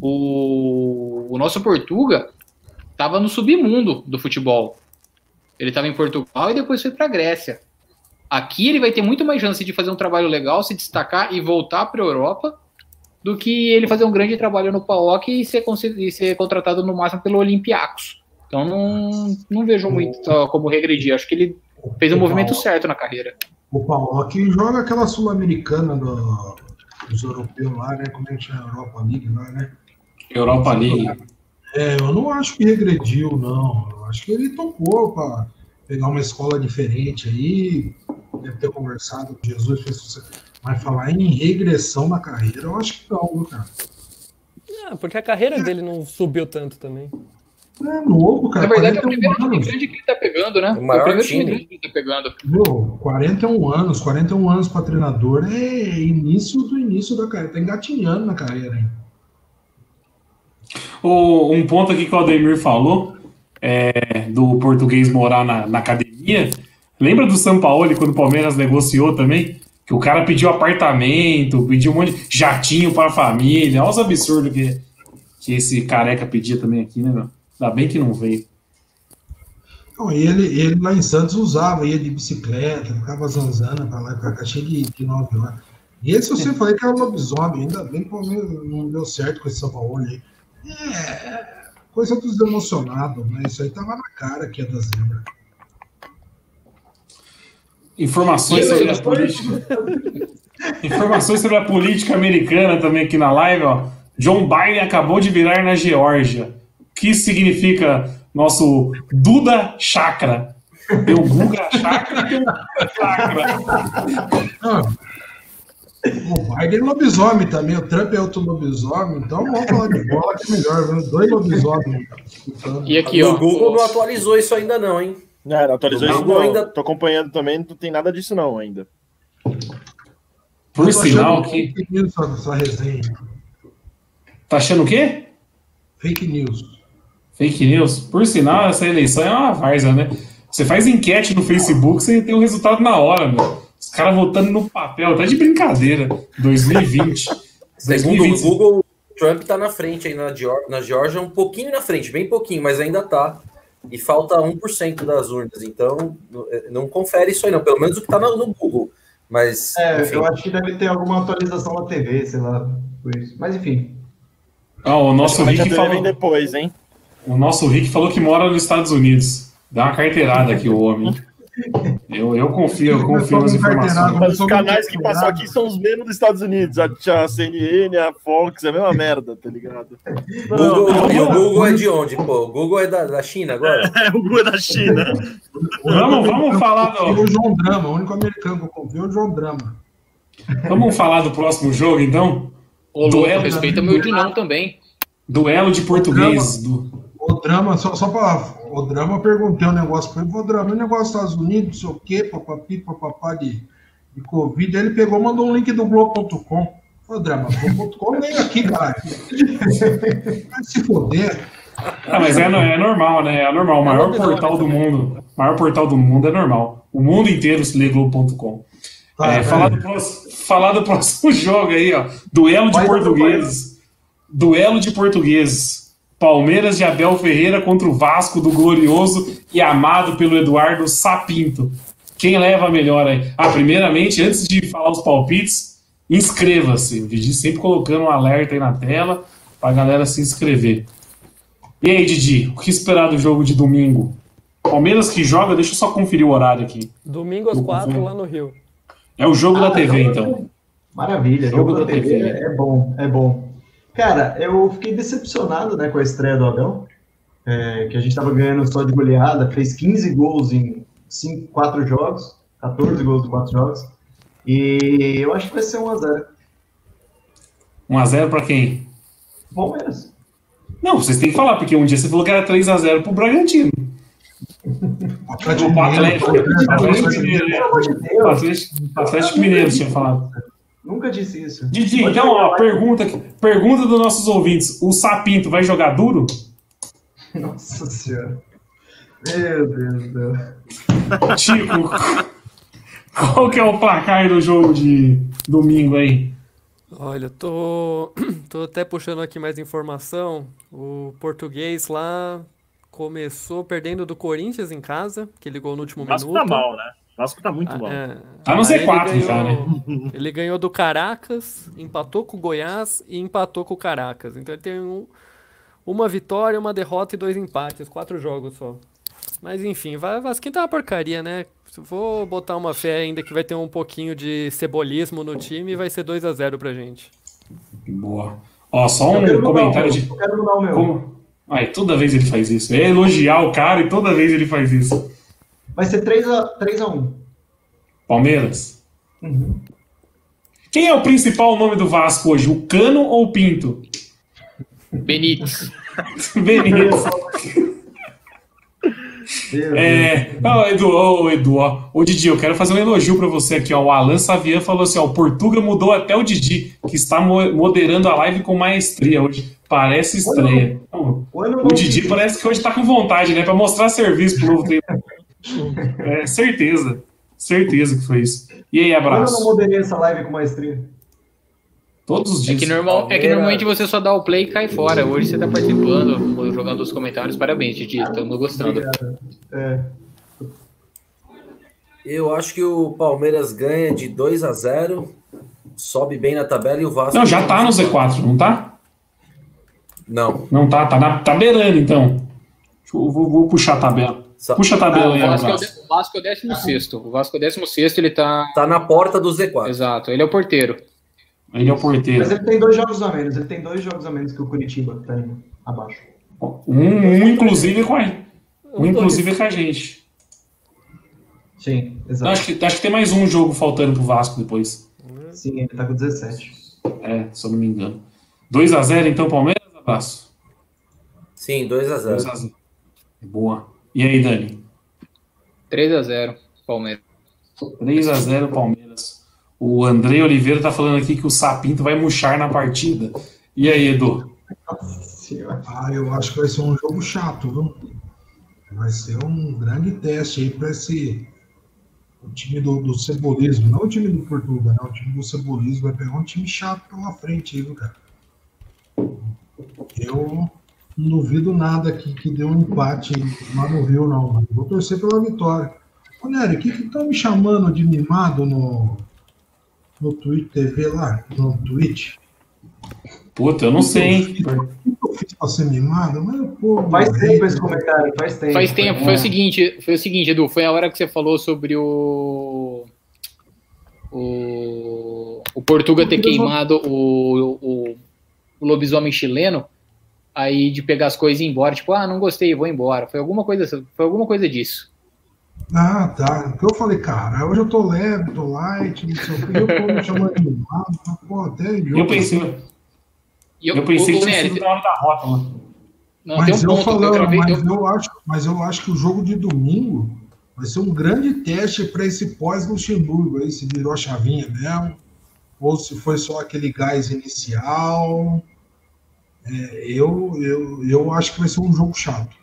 O, o nosso Portuga estava no submundo do futebol. Ele estava em Portugal e depois foi para a Grécia. Aqui ele vai ter muito mais chance de fazer um trabalho legal, se destacar e voltar para a Europa, do que ele fazer um grande trabalho no PAOK e ser, e ser contratado no máximo pelo Olympiacos. Então não, não vejo muito como regredir. Acho que ele fez o um movimento certo na carreira.
O PAOK joga aquela sul-americana do, dos europeus lá, né? Como é que chama? Europa League lá, né?
Europa League.
É, eu não acho que regrediu, não. Eu acho que ele topou para pegar uma escola diferente aí, deve ter conversado com Jesus, fez mas falar em regressão na carreira, eu acho que não, viu, cara?
Não, porque a carreira dele não subiu tanto também.
É novo, cara.
Na verdade, é o primeiro time grande que ele tá pegando, né? O, maior o primeiro time. grande que ele tá pegando.
Viu, 41 anos, 41 anos para treinador é início do início da carreira. Tá engatinhando na carreira hein?
O, um ponto aqui que o Aldemir falou, é, do português morar na, na, academia. Lembra do São Paulo quando o Palmeiras negociou também? Que o cara pediu apartamento, pediu um monte de jatinho para a família. Olha os absurdos que, que esse careca pedia também aqui, né, meu? Ainda bem que não veio.
Não, ele, ele lá em Santos usava, ia de bicicleta, ficava zanzando para lá e para cá, cheio de, de nove. E esse eu sempre falei que era lobisomem, ainda bem que não deu certo com esse São Paulo aí. É, coisa dos emocionados, né? Isso aí tava na cara que é da zebra.
Informações sobre a política. Informações sobre a política americana também aqui na live, ó. John Biden acabou de virar na Geórgia. O que significa nosso Duda Chakra? Tem o Guga Chakra e tem o Duda Chakra.
O Biden é lobisomem também, o Trump é outro lobisomem, então vamos falar de bola que é melhor, viu? dois lobisomens.
E aqui,
o
ó.
Google não atualizou isso ainda não, hein?
Não, não atualizou
Não,
isso não.
ainda-
Tô acompanhando também, não tem nada disso não ainda.
Por sinal que.
Fake news essa, essa resenha.
Tá achando o quê?
Fake news.
Fake news. Por sinal, essa eleição é uma várzea, né? Você faz enquete no Facebook, você tem o resultado na hora, meu. Os caras votando no papel, tá de brincadeira. 2020. *laughs*
Segundo
2020.
o Google, Trump tá na frente aí na, Geor- na Geórgia, um pouquinho na frente, bem pouquinho, mas ainda tá. E falta 1% das urnas, então não- não confere isso aí não, pelo menos o que tá no, no Google. Mas,
É,
enfim,
eu acho que deve ter alguma atualização na TV, sei lá, por isso. Mas enfim.
Ó, o nosso Rick falou.
depois, hein?
O nosso Rick falou que mora nos Estados Unidos. Dá uma carteirada aqui, o homem. Eu, eu confio, eu confio nas informações.
Mas os canais que passam aqui são os mesmos dos Estados Unidos. A, a CNN, a Fox, é a mesma merda, tá ligado?
Google, e o Google é de onde, pô? O Google é da, da China agora? *laughs*
É, o Google é da China.
Vamos, vamos falar do,
o João Drama, o único americano que eu confio é o João Drama.
vamos falar do próximo jogo, então?
Ô,
Duelo.
respeita meu Dinão também.
Duelo de português. Do...
O Drama, só, só pra. O Drama, perguntei um negócio pra ele. O Drama, o negócio dos Estados Unidos, não sei o quê, papapi, papapá de, de Covid. Aí ele pegou e mandou um link do Globo.com. Falei, Drama, Globo.com vem aqui, caralho. *laughs* Vai se foder.
Ah, mas é, é normal, né? É normal. O maior portal do mundo. O maior portal do mundo é normal. O mundo inteiro se lê Globo.com.
Tá,
É,
né?
falar, do próximo, falar do próximo jogo aí, ó. Duelo de
Vai,
portugueses. Duelo de portugueses. Palmeiras de Abel Ferreira contra o Vasco do glorioso e amado pelo Eduardo Sapinto. Quem leva a melhor aí? Ah, primeiramente, antes de falar os palpites, inscreva-se. O Didi sempre colocando um alerta aí na tela pra galera se inscrever. E aí, Didi, o que esperar do jogo de domingo? Palmeiras que joga, deixa eu só conferir o horário aqui.
Domingo às quatro lá no Rio.
É o jogo da
Ah,
TV,
jogo-
então.
Maravilha,
Jogo
jogo
da
da TV
TV.
é bom, é bom. Cara, eu fiquei decepcionado né, com a estreia do Abel, é, que a gente tava ganhando só de goleada, fez 15 gols em 5, 4 jogos, 14 gols em 4 jogos, e eu acho que vai ser 1x0.
1x0 pra quem?
Palmeiras.
Não, vocês têm que falar, porque um dia você falou que era 3x0 pro Bragantino.
O Atlético
O Atlético,
Mineiro,
Atlético Mineiro tinha falado.
Nunca disse isso.
Didi,
Pode
então, ó, pergunta, pergunta dos nossos ouvintes. O Sapinto vai jogar duro? *laughs*
Nossa senhora. Meu Deus do céu.
Chico, qual que é o placar do jogo de domingo aí?
Olha, eu tô, *clears throat* tô até puxando aqui mais informação. O português lá começou perdendo do Corinthians em casa, que ele ligou no último
O Vasco
minuto.
tá mal, né? O Vasco tá muito
Ah,
mal.
é.
Tá no
Aí ele
Z4
ganhou-
já, né? *laughs*
Ele ganhou do Caracas, empatou com o Goiás e empatou com o Caracas. Então ele tem um- uma vitória, uma derrota e dois empates, quatro jogos só. Mas enfim, vai Vasquinho tá uma porcaria, né? Vou botar uma fé ainda que vai ter um pouquinho de cebolismo no time e vai ser 2 a 0 pra gente.
Boa. Ó, só um comentário de.
Eu quero mudar o meu.
Como... Ai, toda vez ele faz isso. É elogiar o cara e toda vez ele faz isso.
Vai ser 3x1. 3 a 1.
Palmeiras?
Uhum.
Quem é o principal nome do Vasco hoje? O Cano ou o Pinto?
Benítez. *laughs*
Benítez. É, não, Edu, ô Edu, ó. Ô Didi, eu quero fazer um elogio pra você aqui, ó. O Alan Savian falou assim, ó, o Portuga mudou até o Didi, que está mo- moderando a live com maestria hoje. Parece estreia. Não,
O
o Didi parece que hoje tá com vontade, né? Pra mostrar serviço pro novo tempo. *laughs* É, certeza. Certeza que foi isso. E aí,
Quando eu não
abraço.
moderei essa live com maestria?
Todos os
É
dias.
que, normal, é que normalmente você só dá o play e cai fora. Hoje você tá participando, jogando os comentários. Parabéns, Didi. Estamos gostando.
É.
Eu acho que o Palmeiras ganha de 2 a 0 sobe bem na tabela e o Vasco.
Não, já tá no Z4, não tá?
Não.
Não tá, tá, na, tá beirando, então. Deixa eu- vou, vou puxar a tabela. Só... Puxa a tabela aí,
o Vasco, é o, o Vasco é o 16. O Vasco é o 16, ele tá.
Tá na porta do Z4.
Exato, ele é o porteiro.
Ele é o porteiro.
Mas ele tem dois jogos a menos. Ele tem dois jogos a menos que o Curitiba, que tá abaixo.
Um, um inclusive com a, um, inclusive com a gente.
Sim, exato.
Acho que, acho que tem mais um jogo faltando pro Vasco depois.
Sim, ele tá com 17.
É, se eu não me engano. 2x0 então, Palmeiras, abraço?
Sim, 2x0.
Boa. E aí, Dani?
3x0, Palmeiras.
3x0, Palmeiras. O André Oliveira tá falando aqui que o Sapinto vai murchar na partida. E aí, Edu?
Ah, eu acho que vai ser um jogo chato, viu? Vai ser um grande teste aí para esse o time do, do Cebolismo, não o time do Portugal, né? O time do Cebolismo vai pegar um time chato pela frente aí, viu, cara? Eu não duvido nada que, que deu um empate lá no Rio, não. Vou torcer pela vitória. Ô, Nery, o que estão me chamando de mimado no, no Twitch TV lá? No Twitch?
Puta, eu não sei, hein?
O que eu fiz pra ser mimado? Mas, pô,
faz tempo esse comentário, faz tempo.
Faz tempo, foi o seguinte, foi o seguinte, Edu, foi a hora que você falou sobre o. O, o Portuga ter queimado o, o, o lobisomem chileno, aí de pegar as coisas e ir embora, tipo, ah, não gostei, vou embora. Foi alguma coisa, foi alguma coisa disso.
Ah, tá. Porque eu falei, cara, hoje eu tô leve, tô light, não sei o que, eu tô me chamando de mimado, pô, até
eu pensei, eu, eu pensei o, que tinha sido na hora da rota,
Não, mas, um eu falando, eu mas, eu... eu acho, mas eu acho que o jogo de domingo vai ser um grande teste para esse pós-Luxemburgo aí, se virou a chavinha mesmo, ou se foi só aquele gás inicial. É, eu, eu, eu acho que vai ser um jogo chato.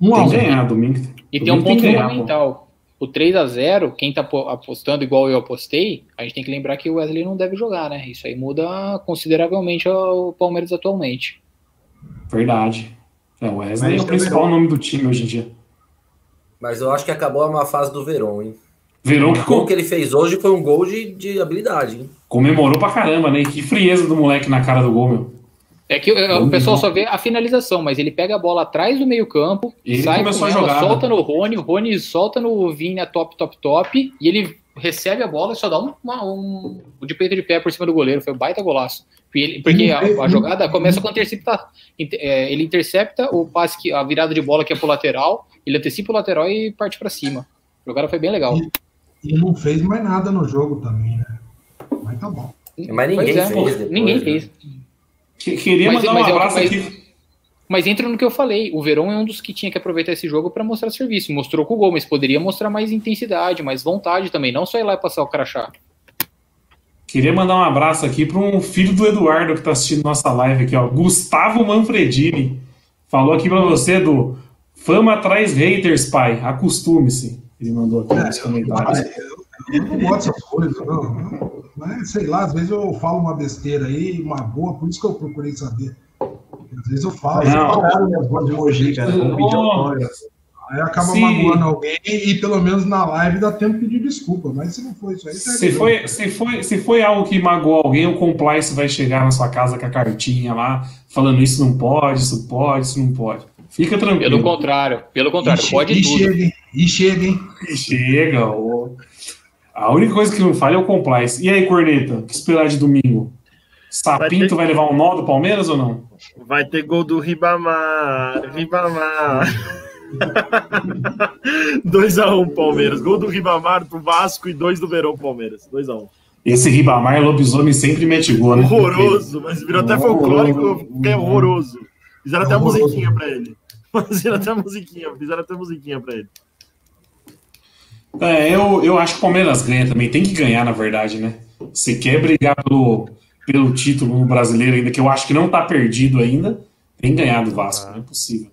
Um tem a um. ganhar domingo.
E domingo tem um ponto tem fundamental. O 3 a 0 quem tá apostando igual eu apostei, a gente tem que lembrar que o Wesley não deve jogar, né? Isso aí muda consideravelmente o Palmeiras atualmente.
Verdade. É, o Wesley é o principal nome do time hoje em dia.
Mas eu acho que acabou uma fase do Verón, hein?
Verón
que... O gol que ele fez hoje foi um gol de, de habilidade, hein?
Comemorou pra caramba, né? Que frieza do moleque na cara do gol, meu.
É que o pessoal só vê a finalização, mas ele pega a bola atrás do meio-campo, sai com ela, solta no Rony, o Rony solta no Vinha top, top, top, e ele recebe a bola e só dá um, uma, um, um de peito de pé por cima do goleiro. Foi um baita golaço. Porque a, a jogada começa com interceptar. É, ele intercepta o passe, que, a virada de bola que é pro lateral, ele antecipa o lateral e parte para cima. A jogada foi bem legal.
E, e, não fez mais nada no jogo também, né? Mas tá bom.
Mas ninguém é, fez. Depois,
ninguém né? fez.
Queria mas, mandar mas um é abraço mas, aqui.
Mas entra no que eu falei, o Verão é um dos que tinha que aproveitar esse jogo para mostrar serviço. Mostrou com o gol, mas poderia mostrar mais intensidade, mais vontade também, não só ir lá e passar o crachá.
Queria mandar um abraço aqui para um filho do Eduardo que está assistindo nossa live aqui, ó, Gustavo Manfredini. Falou aqui para você do Fama traz haters, pai. Acostume-se. Ele mandou aqui nos comentários.
Eu, eu não gosto dessas coisas, não. Mas, sei lá, às vezes eu falo uma besteira aí, uma boa, por isso que eu procurei saber. Às vezes eu falo. Não, minhas voz de emoji, cara. Aí acaba se... magoando alguém e pelo menos na live dá tempo de pedir desculpa. Mas se não foi isso aí,
se foi, se foi Se foi algo que magoou alguém, o compliance vai chegar na sua casa com a cartinha lá, falando isso não pode, isso pode, isso não pode. Fica tranquilo.
Pelo contrário, pelo contrário, e pode e tudo. Chega,
e chega, hein?
E chega. Oh. A única coisa que não falha é o compliance. E aí, Corneta, o que esperar de domingo? Sapinto vai, ter... vai, levar um nó do Palmeiras ou não?
Vai ter gol do Ribamar. Ribamar. *laughs* 2x1 um, Palmeiras. Gol do Ribamar pro Vasco e 2 do Verão Palmeiras. 2x1. Um.
Esse Ribamar lobisomem sempre mete gol, né?
Horroroso, mas virou até folclórico, é horroroso. Fizeram até a musiquinha pra ele. *laughs* Fizeram até a musiquinha, fizeram até a musiquinha pra ele.
É, eu, eu acho que o Palmeiras ganha também. Tem que ganhar, na verdade, né? Se quer brigar pelo, pelo título brasileiro ainda, que eu acho que não tá perdido ainda, tem que ganhar do Vasco. Não é possível.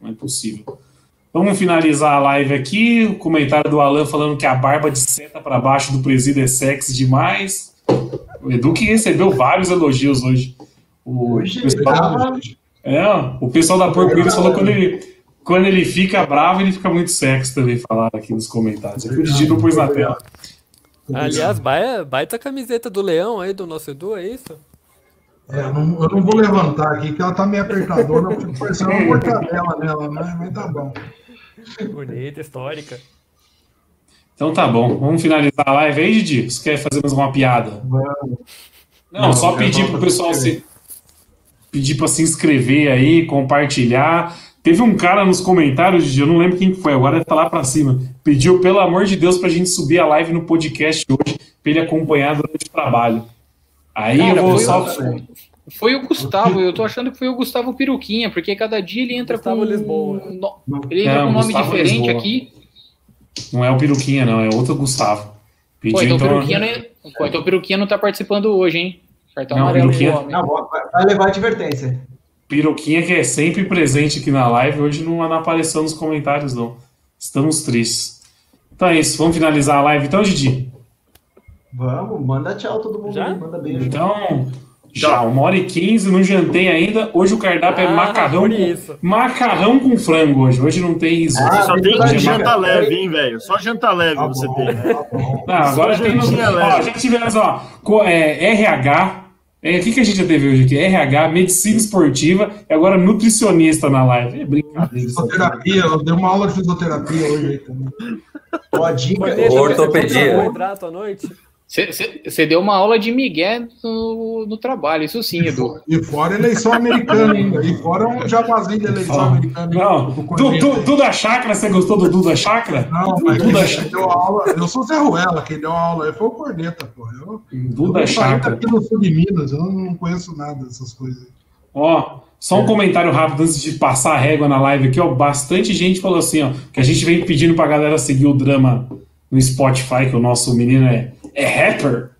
Não é possível. Vamos finalizar a live aqui. O comentário do Alan falando que a barba de seta para baixo do presídio é sexy demais. O Edu que recebeu vários elogios hoje. O, hoje pessoal, é, o pessoal da Porco falou quando ele quando ele fica bravo, ele fica muito sexy também, falaram aqui nos comentários. Aqui o Didi não pôs na tela.
Aliás, baita, camiseta do leão aí, do nosso Edu, é isso?
É, eu não, eu não vou levantar aqui, que ela tá meio apertadora, parecendo uma mortadela nela, mas, mas tá bom.
Bonita, histórica.
Então tá bom, vamos finalizar a live aí, Didi? Você quer fazer mais uma piada?
Vamos.
Não,
Não,
só pedir pro pessoal se pedir para se inscrever aí, compartilhar. Teve um cara nos comentários, eu não lembro quem que foi, agora tá lá pra cima. Pediu, pelo amor de Deus, pra gente subir a live no podcast hoje, pra ele acompanhar durante o trabalho. Aí
Cara,
eu vou
foi
só.
o- Foi o Gustavo, eu tô achando que foi o Gustavo Peruquinha, porque cada dia ele entra
Gustavo
com.
Lisboa.
no- Ele entra
É,
com
o
um nome
Gustavo
diferente
Lisboa.
aqui.
Não é o Peruquinha, não, é outro Gustavo. Pediu,
Pô, então o
então-
Peruquinha não, é... Pô, então o Peruquinha não tá participando hoje, hein? Cartão
Não,
amarelo
Peruquinha-.
Não, vai vai levar advertência.
Piroquinha que é sempre presente aqui na live, hoje não, não apareceu nos comentários, não. Estamos tristes. Então é isso, vamos finalizar a live então, Didi?
Vamos, manda tchau todo mundo
Já?
aí, manda beijo.
Então, já, uma hora e quinze, não jantei ainda. Hoje o cardápio é
Ah,
macarrão
por
com,
isso.
macarrão com frango hoje. Hoje não tem risoto.
Ah,
Só tem
é
janta
macarrão.
leve, hein, velho? Só janta leve
Tá
você
bom,
tem.
tá.
Não, agora tem. Ó,
leve.
já tivemos, ó, é, RH. É, o que, que a gente já teve hoje aqui? RH, medicina esportiva e agora nutricionista na live. É brincadeira.
Fisioterapia, eu dei uma aula de fisioterapia hoje aí também.
Ó, a dica,
Ortopedia.
carboidrato à noite?
Você deu uma aula de Miguel no, no trabalho, isso sim, Edu.
E fora eleição americana ainda. E fora um jabazinho de eleição americana.
Não, du, du, Duda Chakra, você gostou do Duda Chakra?
Não, mas
Duda,
quem deu aula. Eu sou Zé Ruela, quem deu aula aí foi o Corneta, pô. Eu,
Duda
eu
Chakra.
daqui no sul de Minas, eu não conheço nada dessas coisas.
Ó, só um comentário rápido antes de passar a régua na live aqui, ó. Bastante gente falou assim, ó, que a gente vem pedindo pra galera seguir o drama no Spotify, que o nosso menino é, é rapper.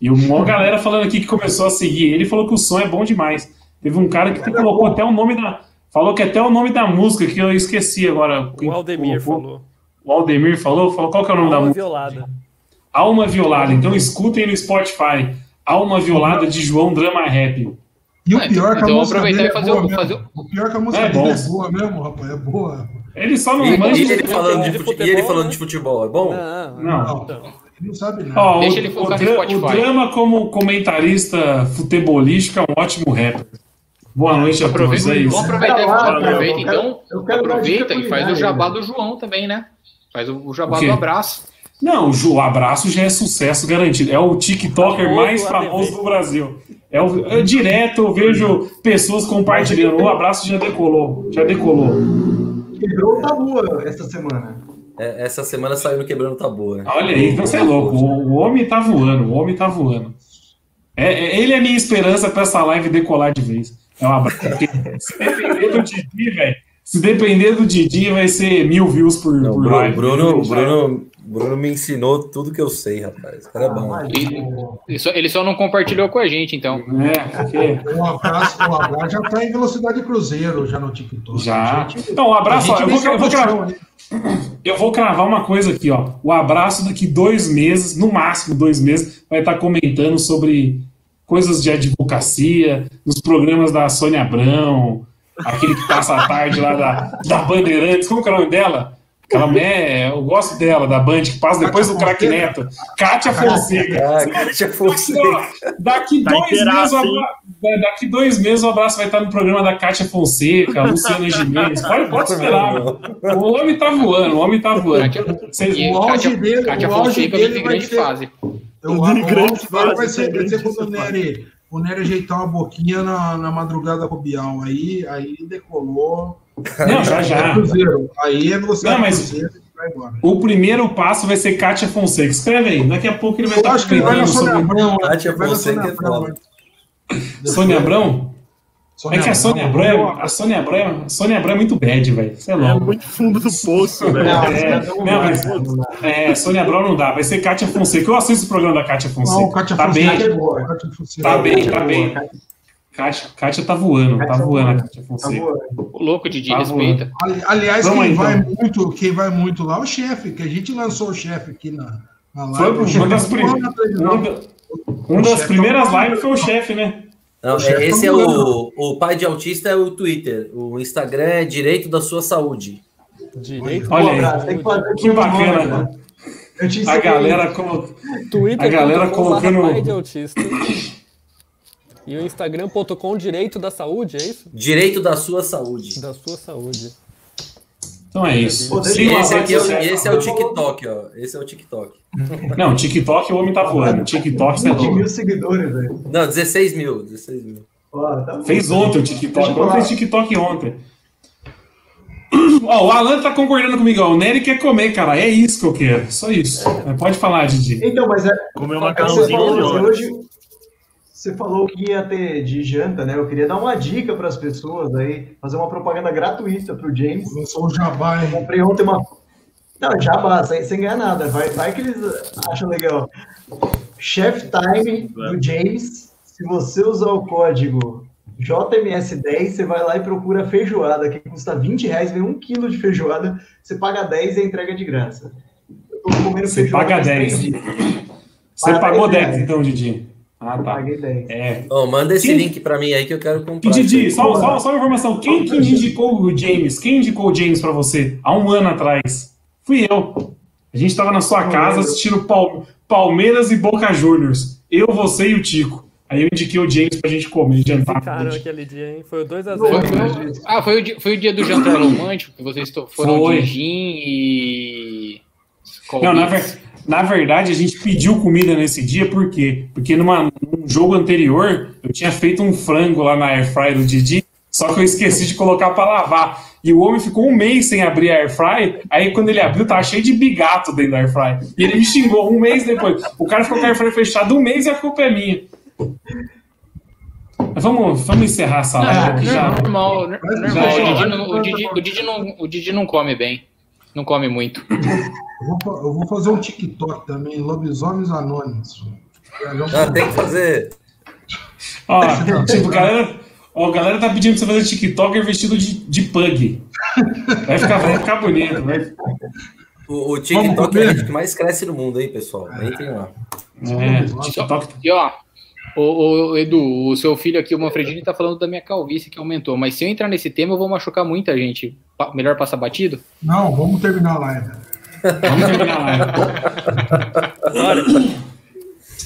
E uma galera falando aqui que começou a seguir. Ele falou que o som é bom demais. Teve um cara que colocou até o nome da. Falou que até o nome da música, que eu esqueci agora.
O Aldemir
colocou.
falou.
O Aldemir falou? Falou qual que é o nome da
Alma
música?
violada.
Alma Violada. Então escutem no Spotify. Alma Violada de João Drama Rap.
E o
Ah,
pior é que a
então
música
aproveitar
dele
e fazer
é boa
o-
mesmo.
fazer
O pior é que a música
É
dele
bom.
é boa mesmo, rapaz. É boa.
Ele só não
E,
manja.
e ele falando de,
de
fute-
futebol,
e ele falando de futebol, é bom?
Não,
Não.
Não, não sabe nada.
Ó,
Deixa
o,
ele
o,
focar no
dra-
Spotify.
o drama como comentarista futebolístico é um ótimo rapper. Boa noite a todos, é isso.
vamos aproveitar,
lá,
aproveita
eu quero-
então.
eu quero dar
Aproveita e faz o jabá do João também, né? Faz o, o jabá
O
do abraço.
Não, o o abraço já é sucesso garantido. É o TikToker mais famoso do Brasil. É, o, é direto, eu vejo pessoas compartilhando. O abraço já decolou. Já decolou.
Quebrou o tabu essa semana.
É, essa semana saiu no Quebrando Tabu. né?
Olha aí, então você é louco. O, homem tá voando, o homem tá voando. É, é- ele é a minha esperança pra essa live decolar de vez. É um. Porque se depender do Didi, velho. Se depender do Didi, vai ser mil views por,
Não,
por
Bruno,
live.
Bruno, Bruno, Bruno me ensinou tudo que eu sei, rapaz. O cara é bom.
Ele só, ele só não compartilhou com a gente, então.
É, porque *laughs*
Um abraço, um abraço. Já tá em velocidade cruzeiro já no TikTok.
já.
Gente-
Então, um abraço. ó, eu, vou,
venceu
eu, vou cravar,
né?
eu vou cravar uma coisa aqui, ó. O abraço daqui dois meses, no máximo dois meses, vai estar comentando sobre coisas de advocacia, nos programas da Sônia Abrão, aquele que passa a tarde lá da, da Bandeirantes. Como que é o nome dela? Aquela mulher, eu gosto dela, da Band, que passa depois do craque Neto. Kátia Fonseca.
Ah, já fosse.
Ó, Daqui
Tá
dois, meses, é, daqui dois meses o abraço vai estar no programa da Kátia Fonseca, *laughs* Luciana Gimenez. Pode, pode esperar. O homem tá voando, o homem tá voando.
Kátia,
Vocês-
o auge
Kátia,
dele-
Kátia
o auge
Fonseca
dele
vive
vai
grande
ser-
fase.
Eu,
O
o,
de
o
grande
auge dele vai
fase,
ser, vai ser
grande
quando o Nery, o Nery ajeitar uma boquinha na, na madrugada com o Bial. Aí, aí decolou.
Não, já já.
Cruzeiro. Aí é velocidade
Não, mas-. O primeiro passo vai ser Kátia Fonseca. Escreve aí, daqui a pouco ele vai
Eu
estar
acho que ele vai na Sônia
sobre
Abrão.
Kátia Fonseca
Sônia
é
Abrão,
foda.
né?
Sônia Abrão. É que a Sônia Abrão,
Abrão.
é- a Sônia Abrão, a Sônia Abrão é muito bad, velho. Você é
É
louco.
muito fundo do poço, velho.
Não,
É,
não,
mas-. É, Sônia Abrão não dá, vai ser Kátia Fonseca. Eu assisto o programa da Kátia Fonseca.
Não, Kátia
tá
Fonseca
bem,
é boa. Kátia Fonseca
tá
é
bem,
boa.
tá bem. Kátia, Kátia tá voando, tá
Kátia
voando a
voando.
Kátia
Tá
Fonseca.
voando.
O louco, Didi,
Tá
respeita.
Ali- Aliás,
Vamos
quem,
aí,
vai
então.
muito, quem vai muito lá é o chefe, que a gente lançou o chefe aqui na, na live.
Foi uma das,
é
prim... uma das primeiras lives foi o chefe, né?
Não,
O chefe
é- esse
tá
é
voando.
o, o pai de autista é o Twitter. O Instagram é Direito da Sua Saúde.
Direito.
Olha
Um
aí.
que fazer
Que bacana.
nome, né? Te
A galera como.
Twitter.
A galera colocando-
pai de autista. *coughs* E o Instagram.com direito da saúde, é isso?
Direito da Sua Saúde.
Da sua saúde.
Então é isso.
Pô,
Esse, aqui é o, esse é o TikTok, ó. Esse é o TikTok. *laughs*
Não, TikTok o homem tá voando. TikTok você é
20
louco.
mil seguidores, velho.
Não, 16 mil. 16 mil.
Tá.
Fez ontem o TikTok.
Eu
fez TikTok ontem. *clears throat* Ó, o Alan tá concordando comigo, ó. O Nery quer comer, cara. É isso que eu quero. Só isso. Mas Pode falar, Didi.
Então, mas é,
Comer um
Você
macarrãozinho
assim, hoje você falou que ia ter de janta, né? Eu queria dar uma dica para as pessoas aí, fazer uma propaganda gratuita para o James.
Começou o jabá,
Eu
hein?
comprei ontem uma. Não, jabá, sem, sem ganhar nada. Vai, vai que eles acham legal. Chef Time do James. Se você usar o código JMS10, você vai lá e procura feijoada, que custa 20 reais, vem um quilo de feijoada, você paga 10 e a entrega é de graça. Eu tô comendo
Você
feijoada
paga
faz
10.
três dias.
Você
Paga
pagou
10
10 então, Didi. Ah, tá.
paguei 10.
É.
Ó, manda esse
Quem-
link pra mim aí que eu quero comprar.
E Didi, só, só, só uma informação. Quem que indicou o James? Quem indicou o James pra você? Há um ano atrás. Fui eu. A gente tava na sua casa assistindo Pal- Palmeiras e Boca Juniors. Eu, você e o Tico. Aí eu indiquei o James pra gente comer, jantar.
Ficaram aquele dia, hein? Foi o 2x0.
Foi- Ah, foi o, dia, foi o dia do jantar *coughs* romântico que vocês foram
Foi.
de gin e.
Não, na, ver- na verdade, a gente pediu comida nesse dia, por quê? Porque numa, num jogo anterior, eu tinha feito um frango lá na Airfryer do Didi, só que eu esqueci de colocar pra lavar. E o homem ficou um mês sem abrir a Airfryer, aí quando ele abriu, tava cheio de bigato dentro da Airfryer. E ele me xingou um mês depois. O cara ficou com a Airfryer fechada um mês e a culpa é minha. Mas vamos, vamos encerrar essa
Não,
live aqui já.
normal, normal.
já-
O Didi, não, o, Didi, o, Didi não, o Didi não come bem. Não come muito.
Eu vou, eu vou fazer um TikTok também, Lobisomens Anônimos.
Ah, tem que fazer.
Ó, *laughs* tipo, galera, ó, a galera tá pedindo pra você fazer TikToker vestido de, de pug. Vai ficar, vai ficar bonito, vai.
O, o TikTok é a rede que mais cresce no mundo aí, pessoal. Entrem lá.
É, TikTok.
E ó, o, o Edu, o seu filho aqui, o Manfredini, tá falando da minha calvície que aumentou. Mas se eu entrar nesse tema, eu vou machucar muita gente. Pa- Melhor passar batido?
Não, vamos terminar a live.
Vamos terminar a live.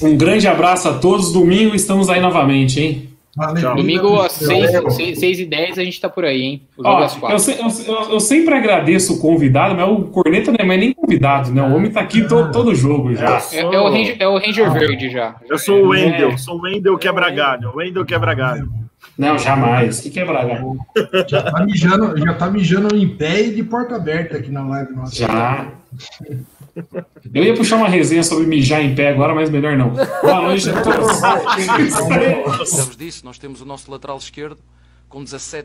Um grande abraço a todos. Domingo estamos aí novamente, hein?
Valeu.
Domingo às
Valeu.
6, e 10 a gente tá por aí, hein?
Ó, eu,
4.
se- eu- eu- sempre agradeço o convidado, mas o Corneta não é mais nem convidado, né? O homem tá aqui todo, todo jogo já.
É, é o Ranger, é o Ranger Verde já.
Eu sou o Wendel,
É.
sou o Wendel quebra-galho. Wendel quebra-galho.
Não, jamais. Que quebra
Já tá, mijando, já tá mijando em pé e de porta aberta aqui na live nossa.
Já. Eu ia puxar uma resenha sobre mijar em pé agora, mas melhor não. Boa noite a todos. *laughs*
Disso? Nós temos o nosso lateral esquerdo com 17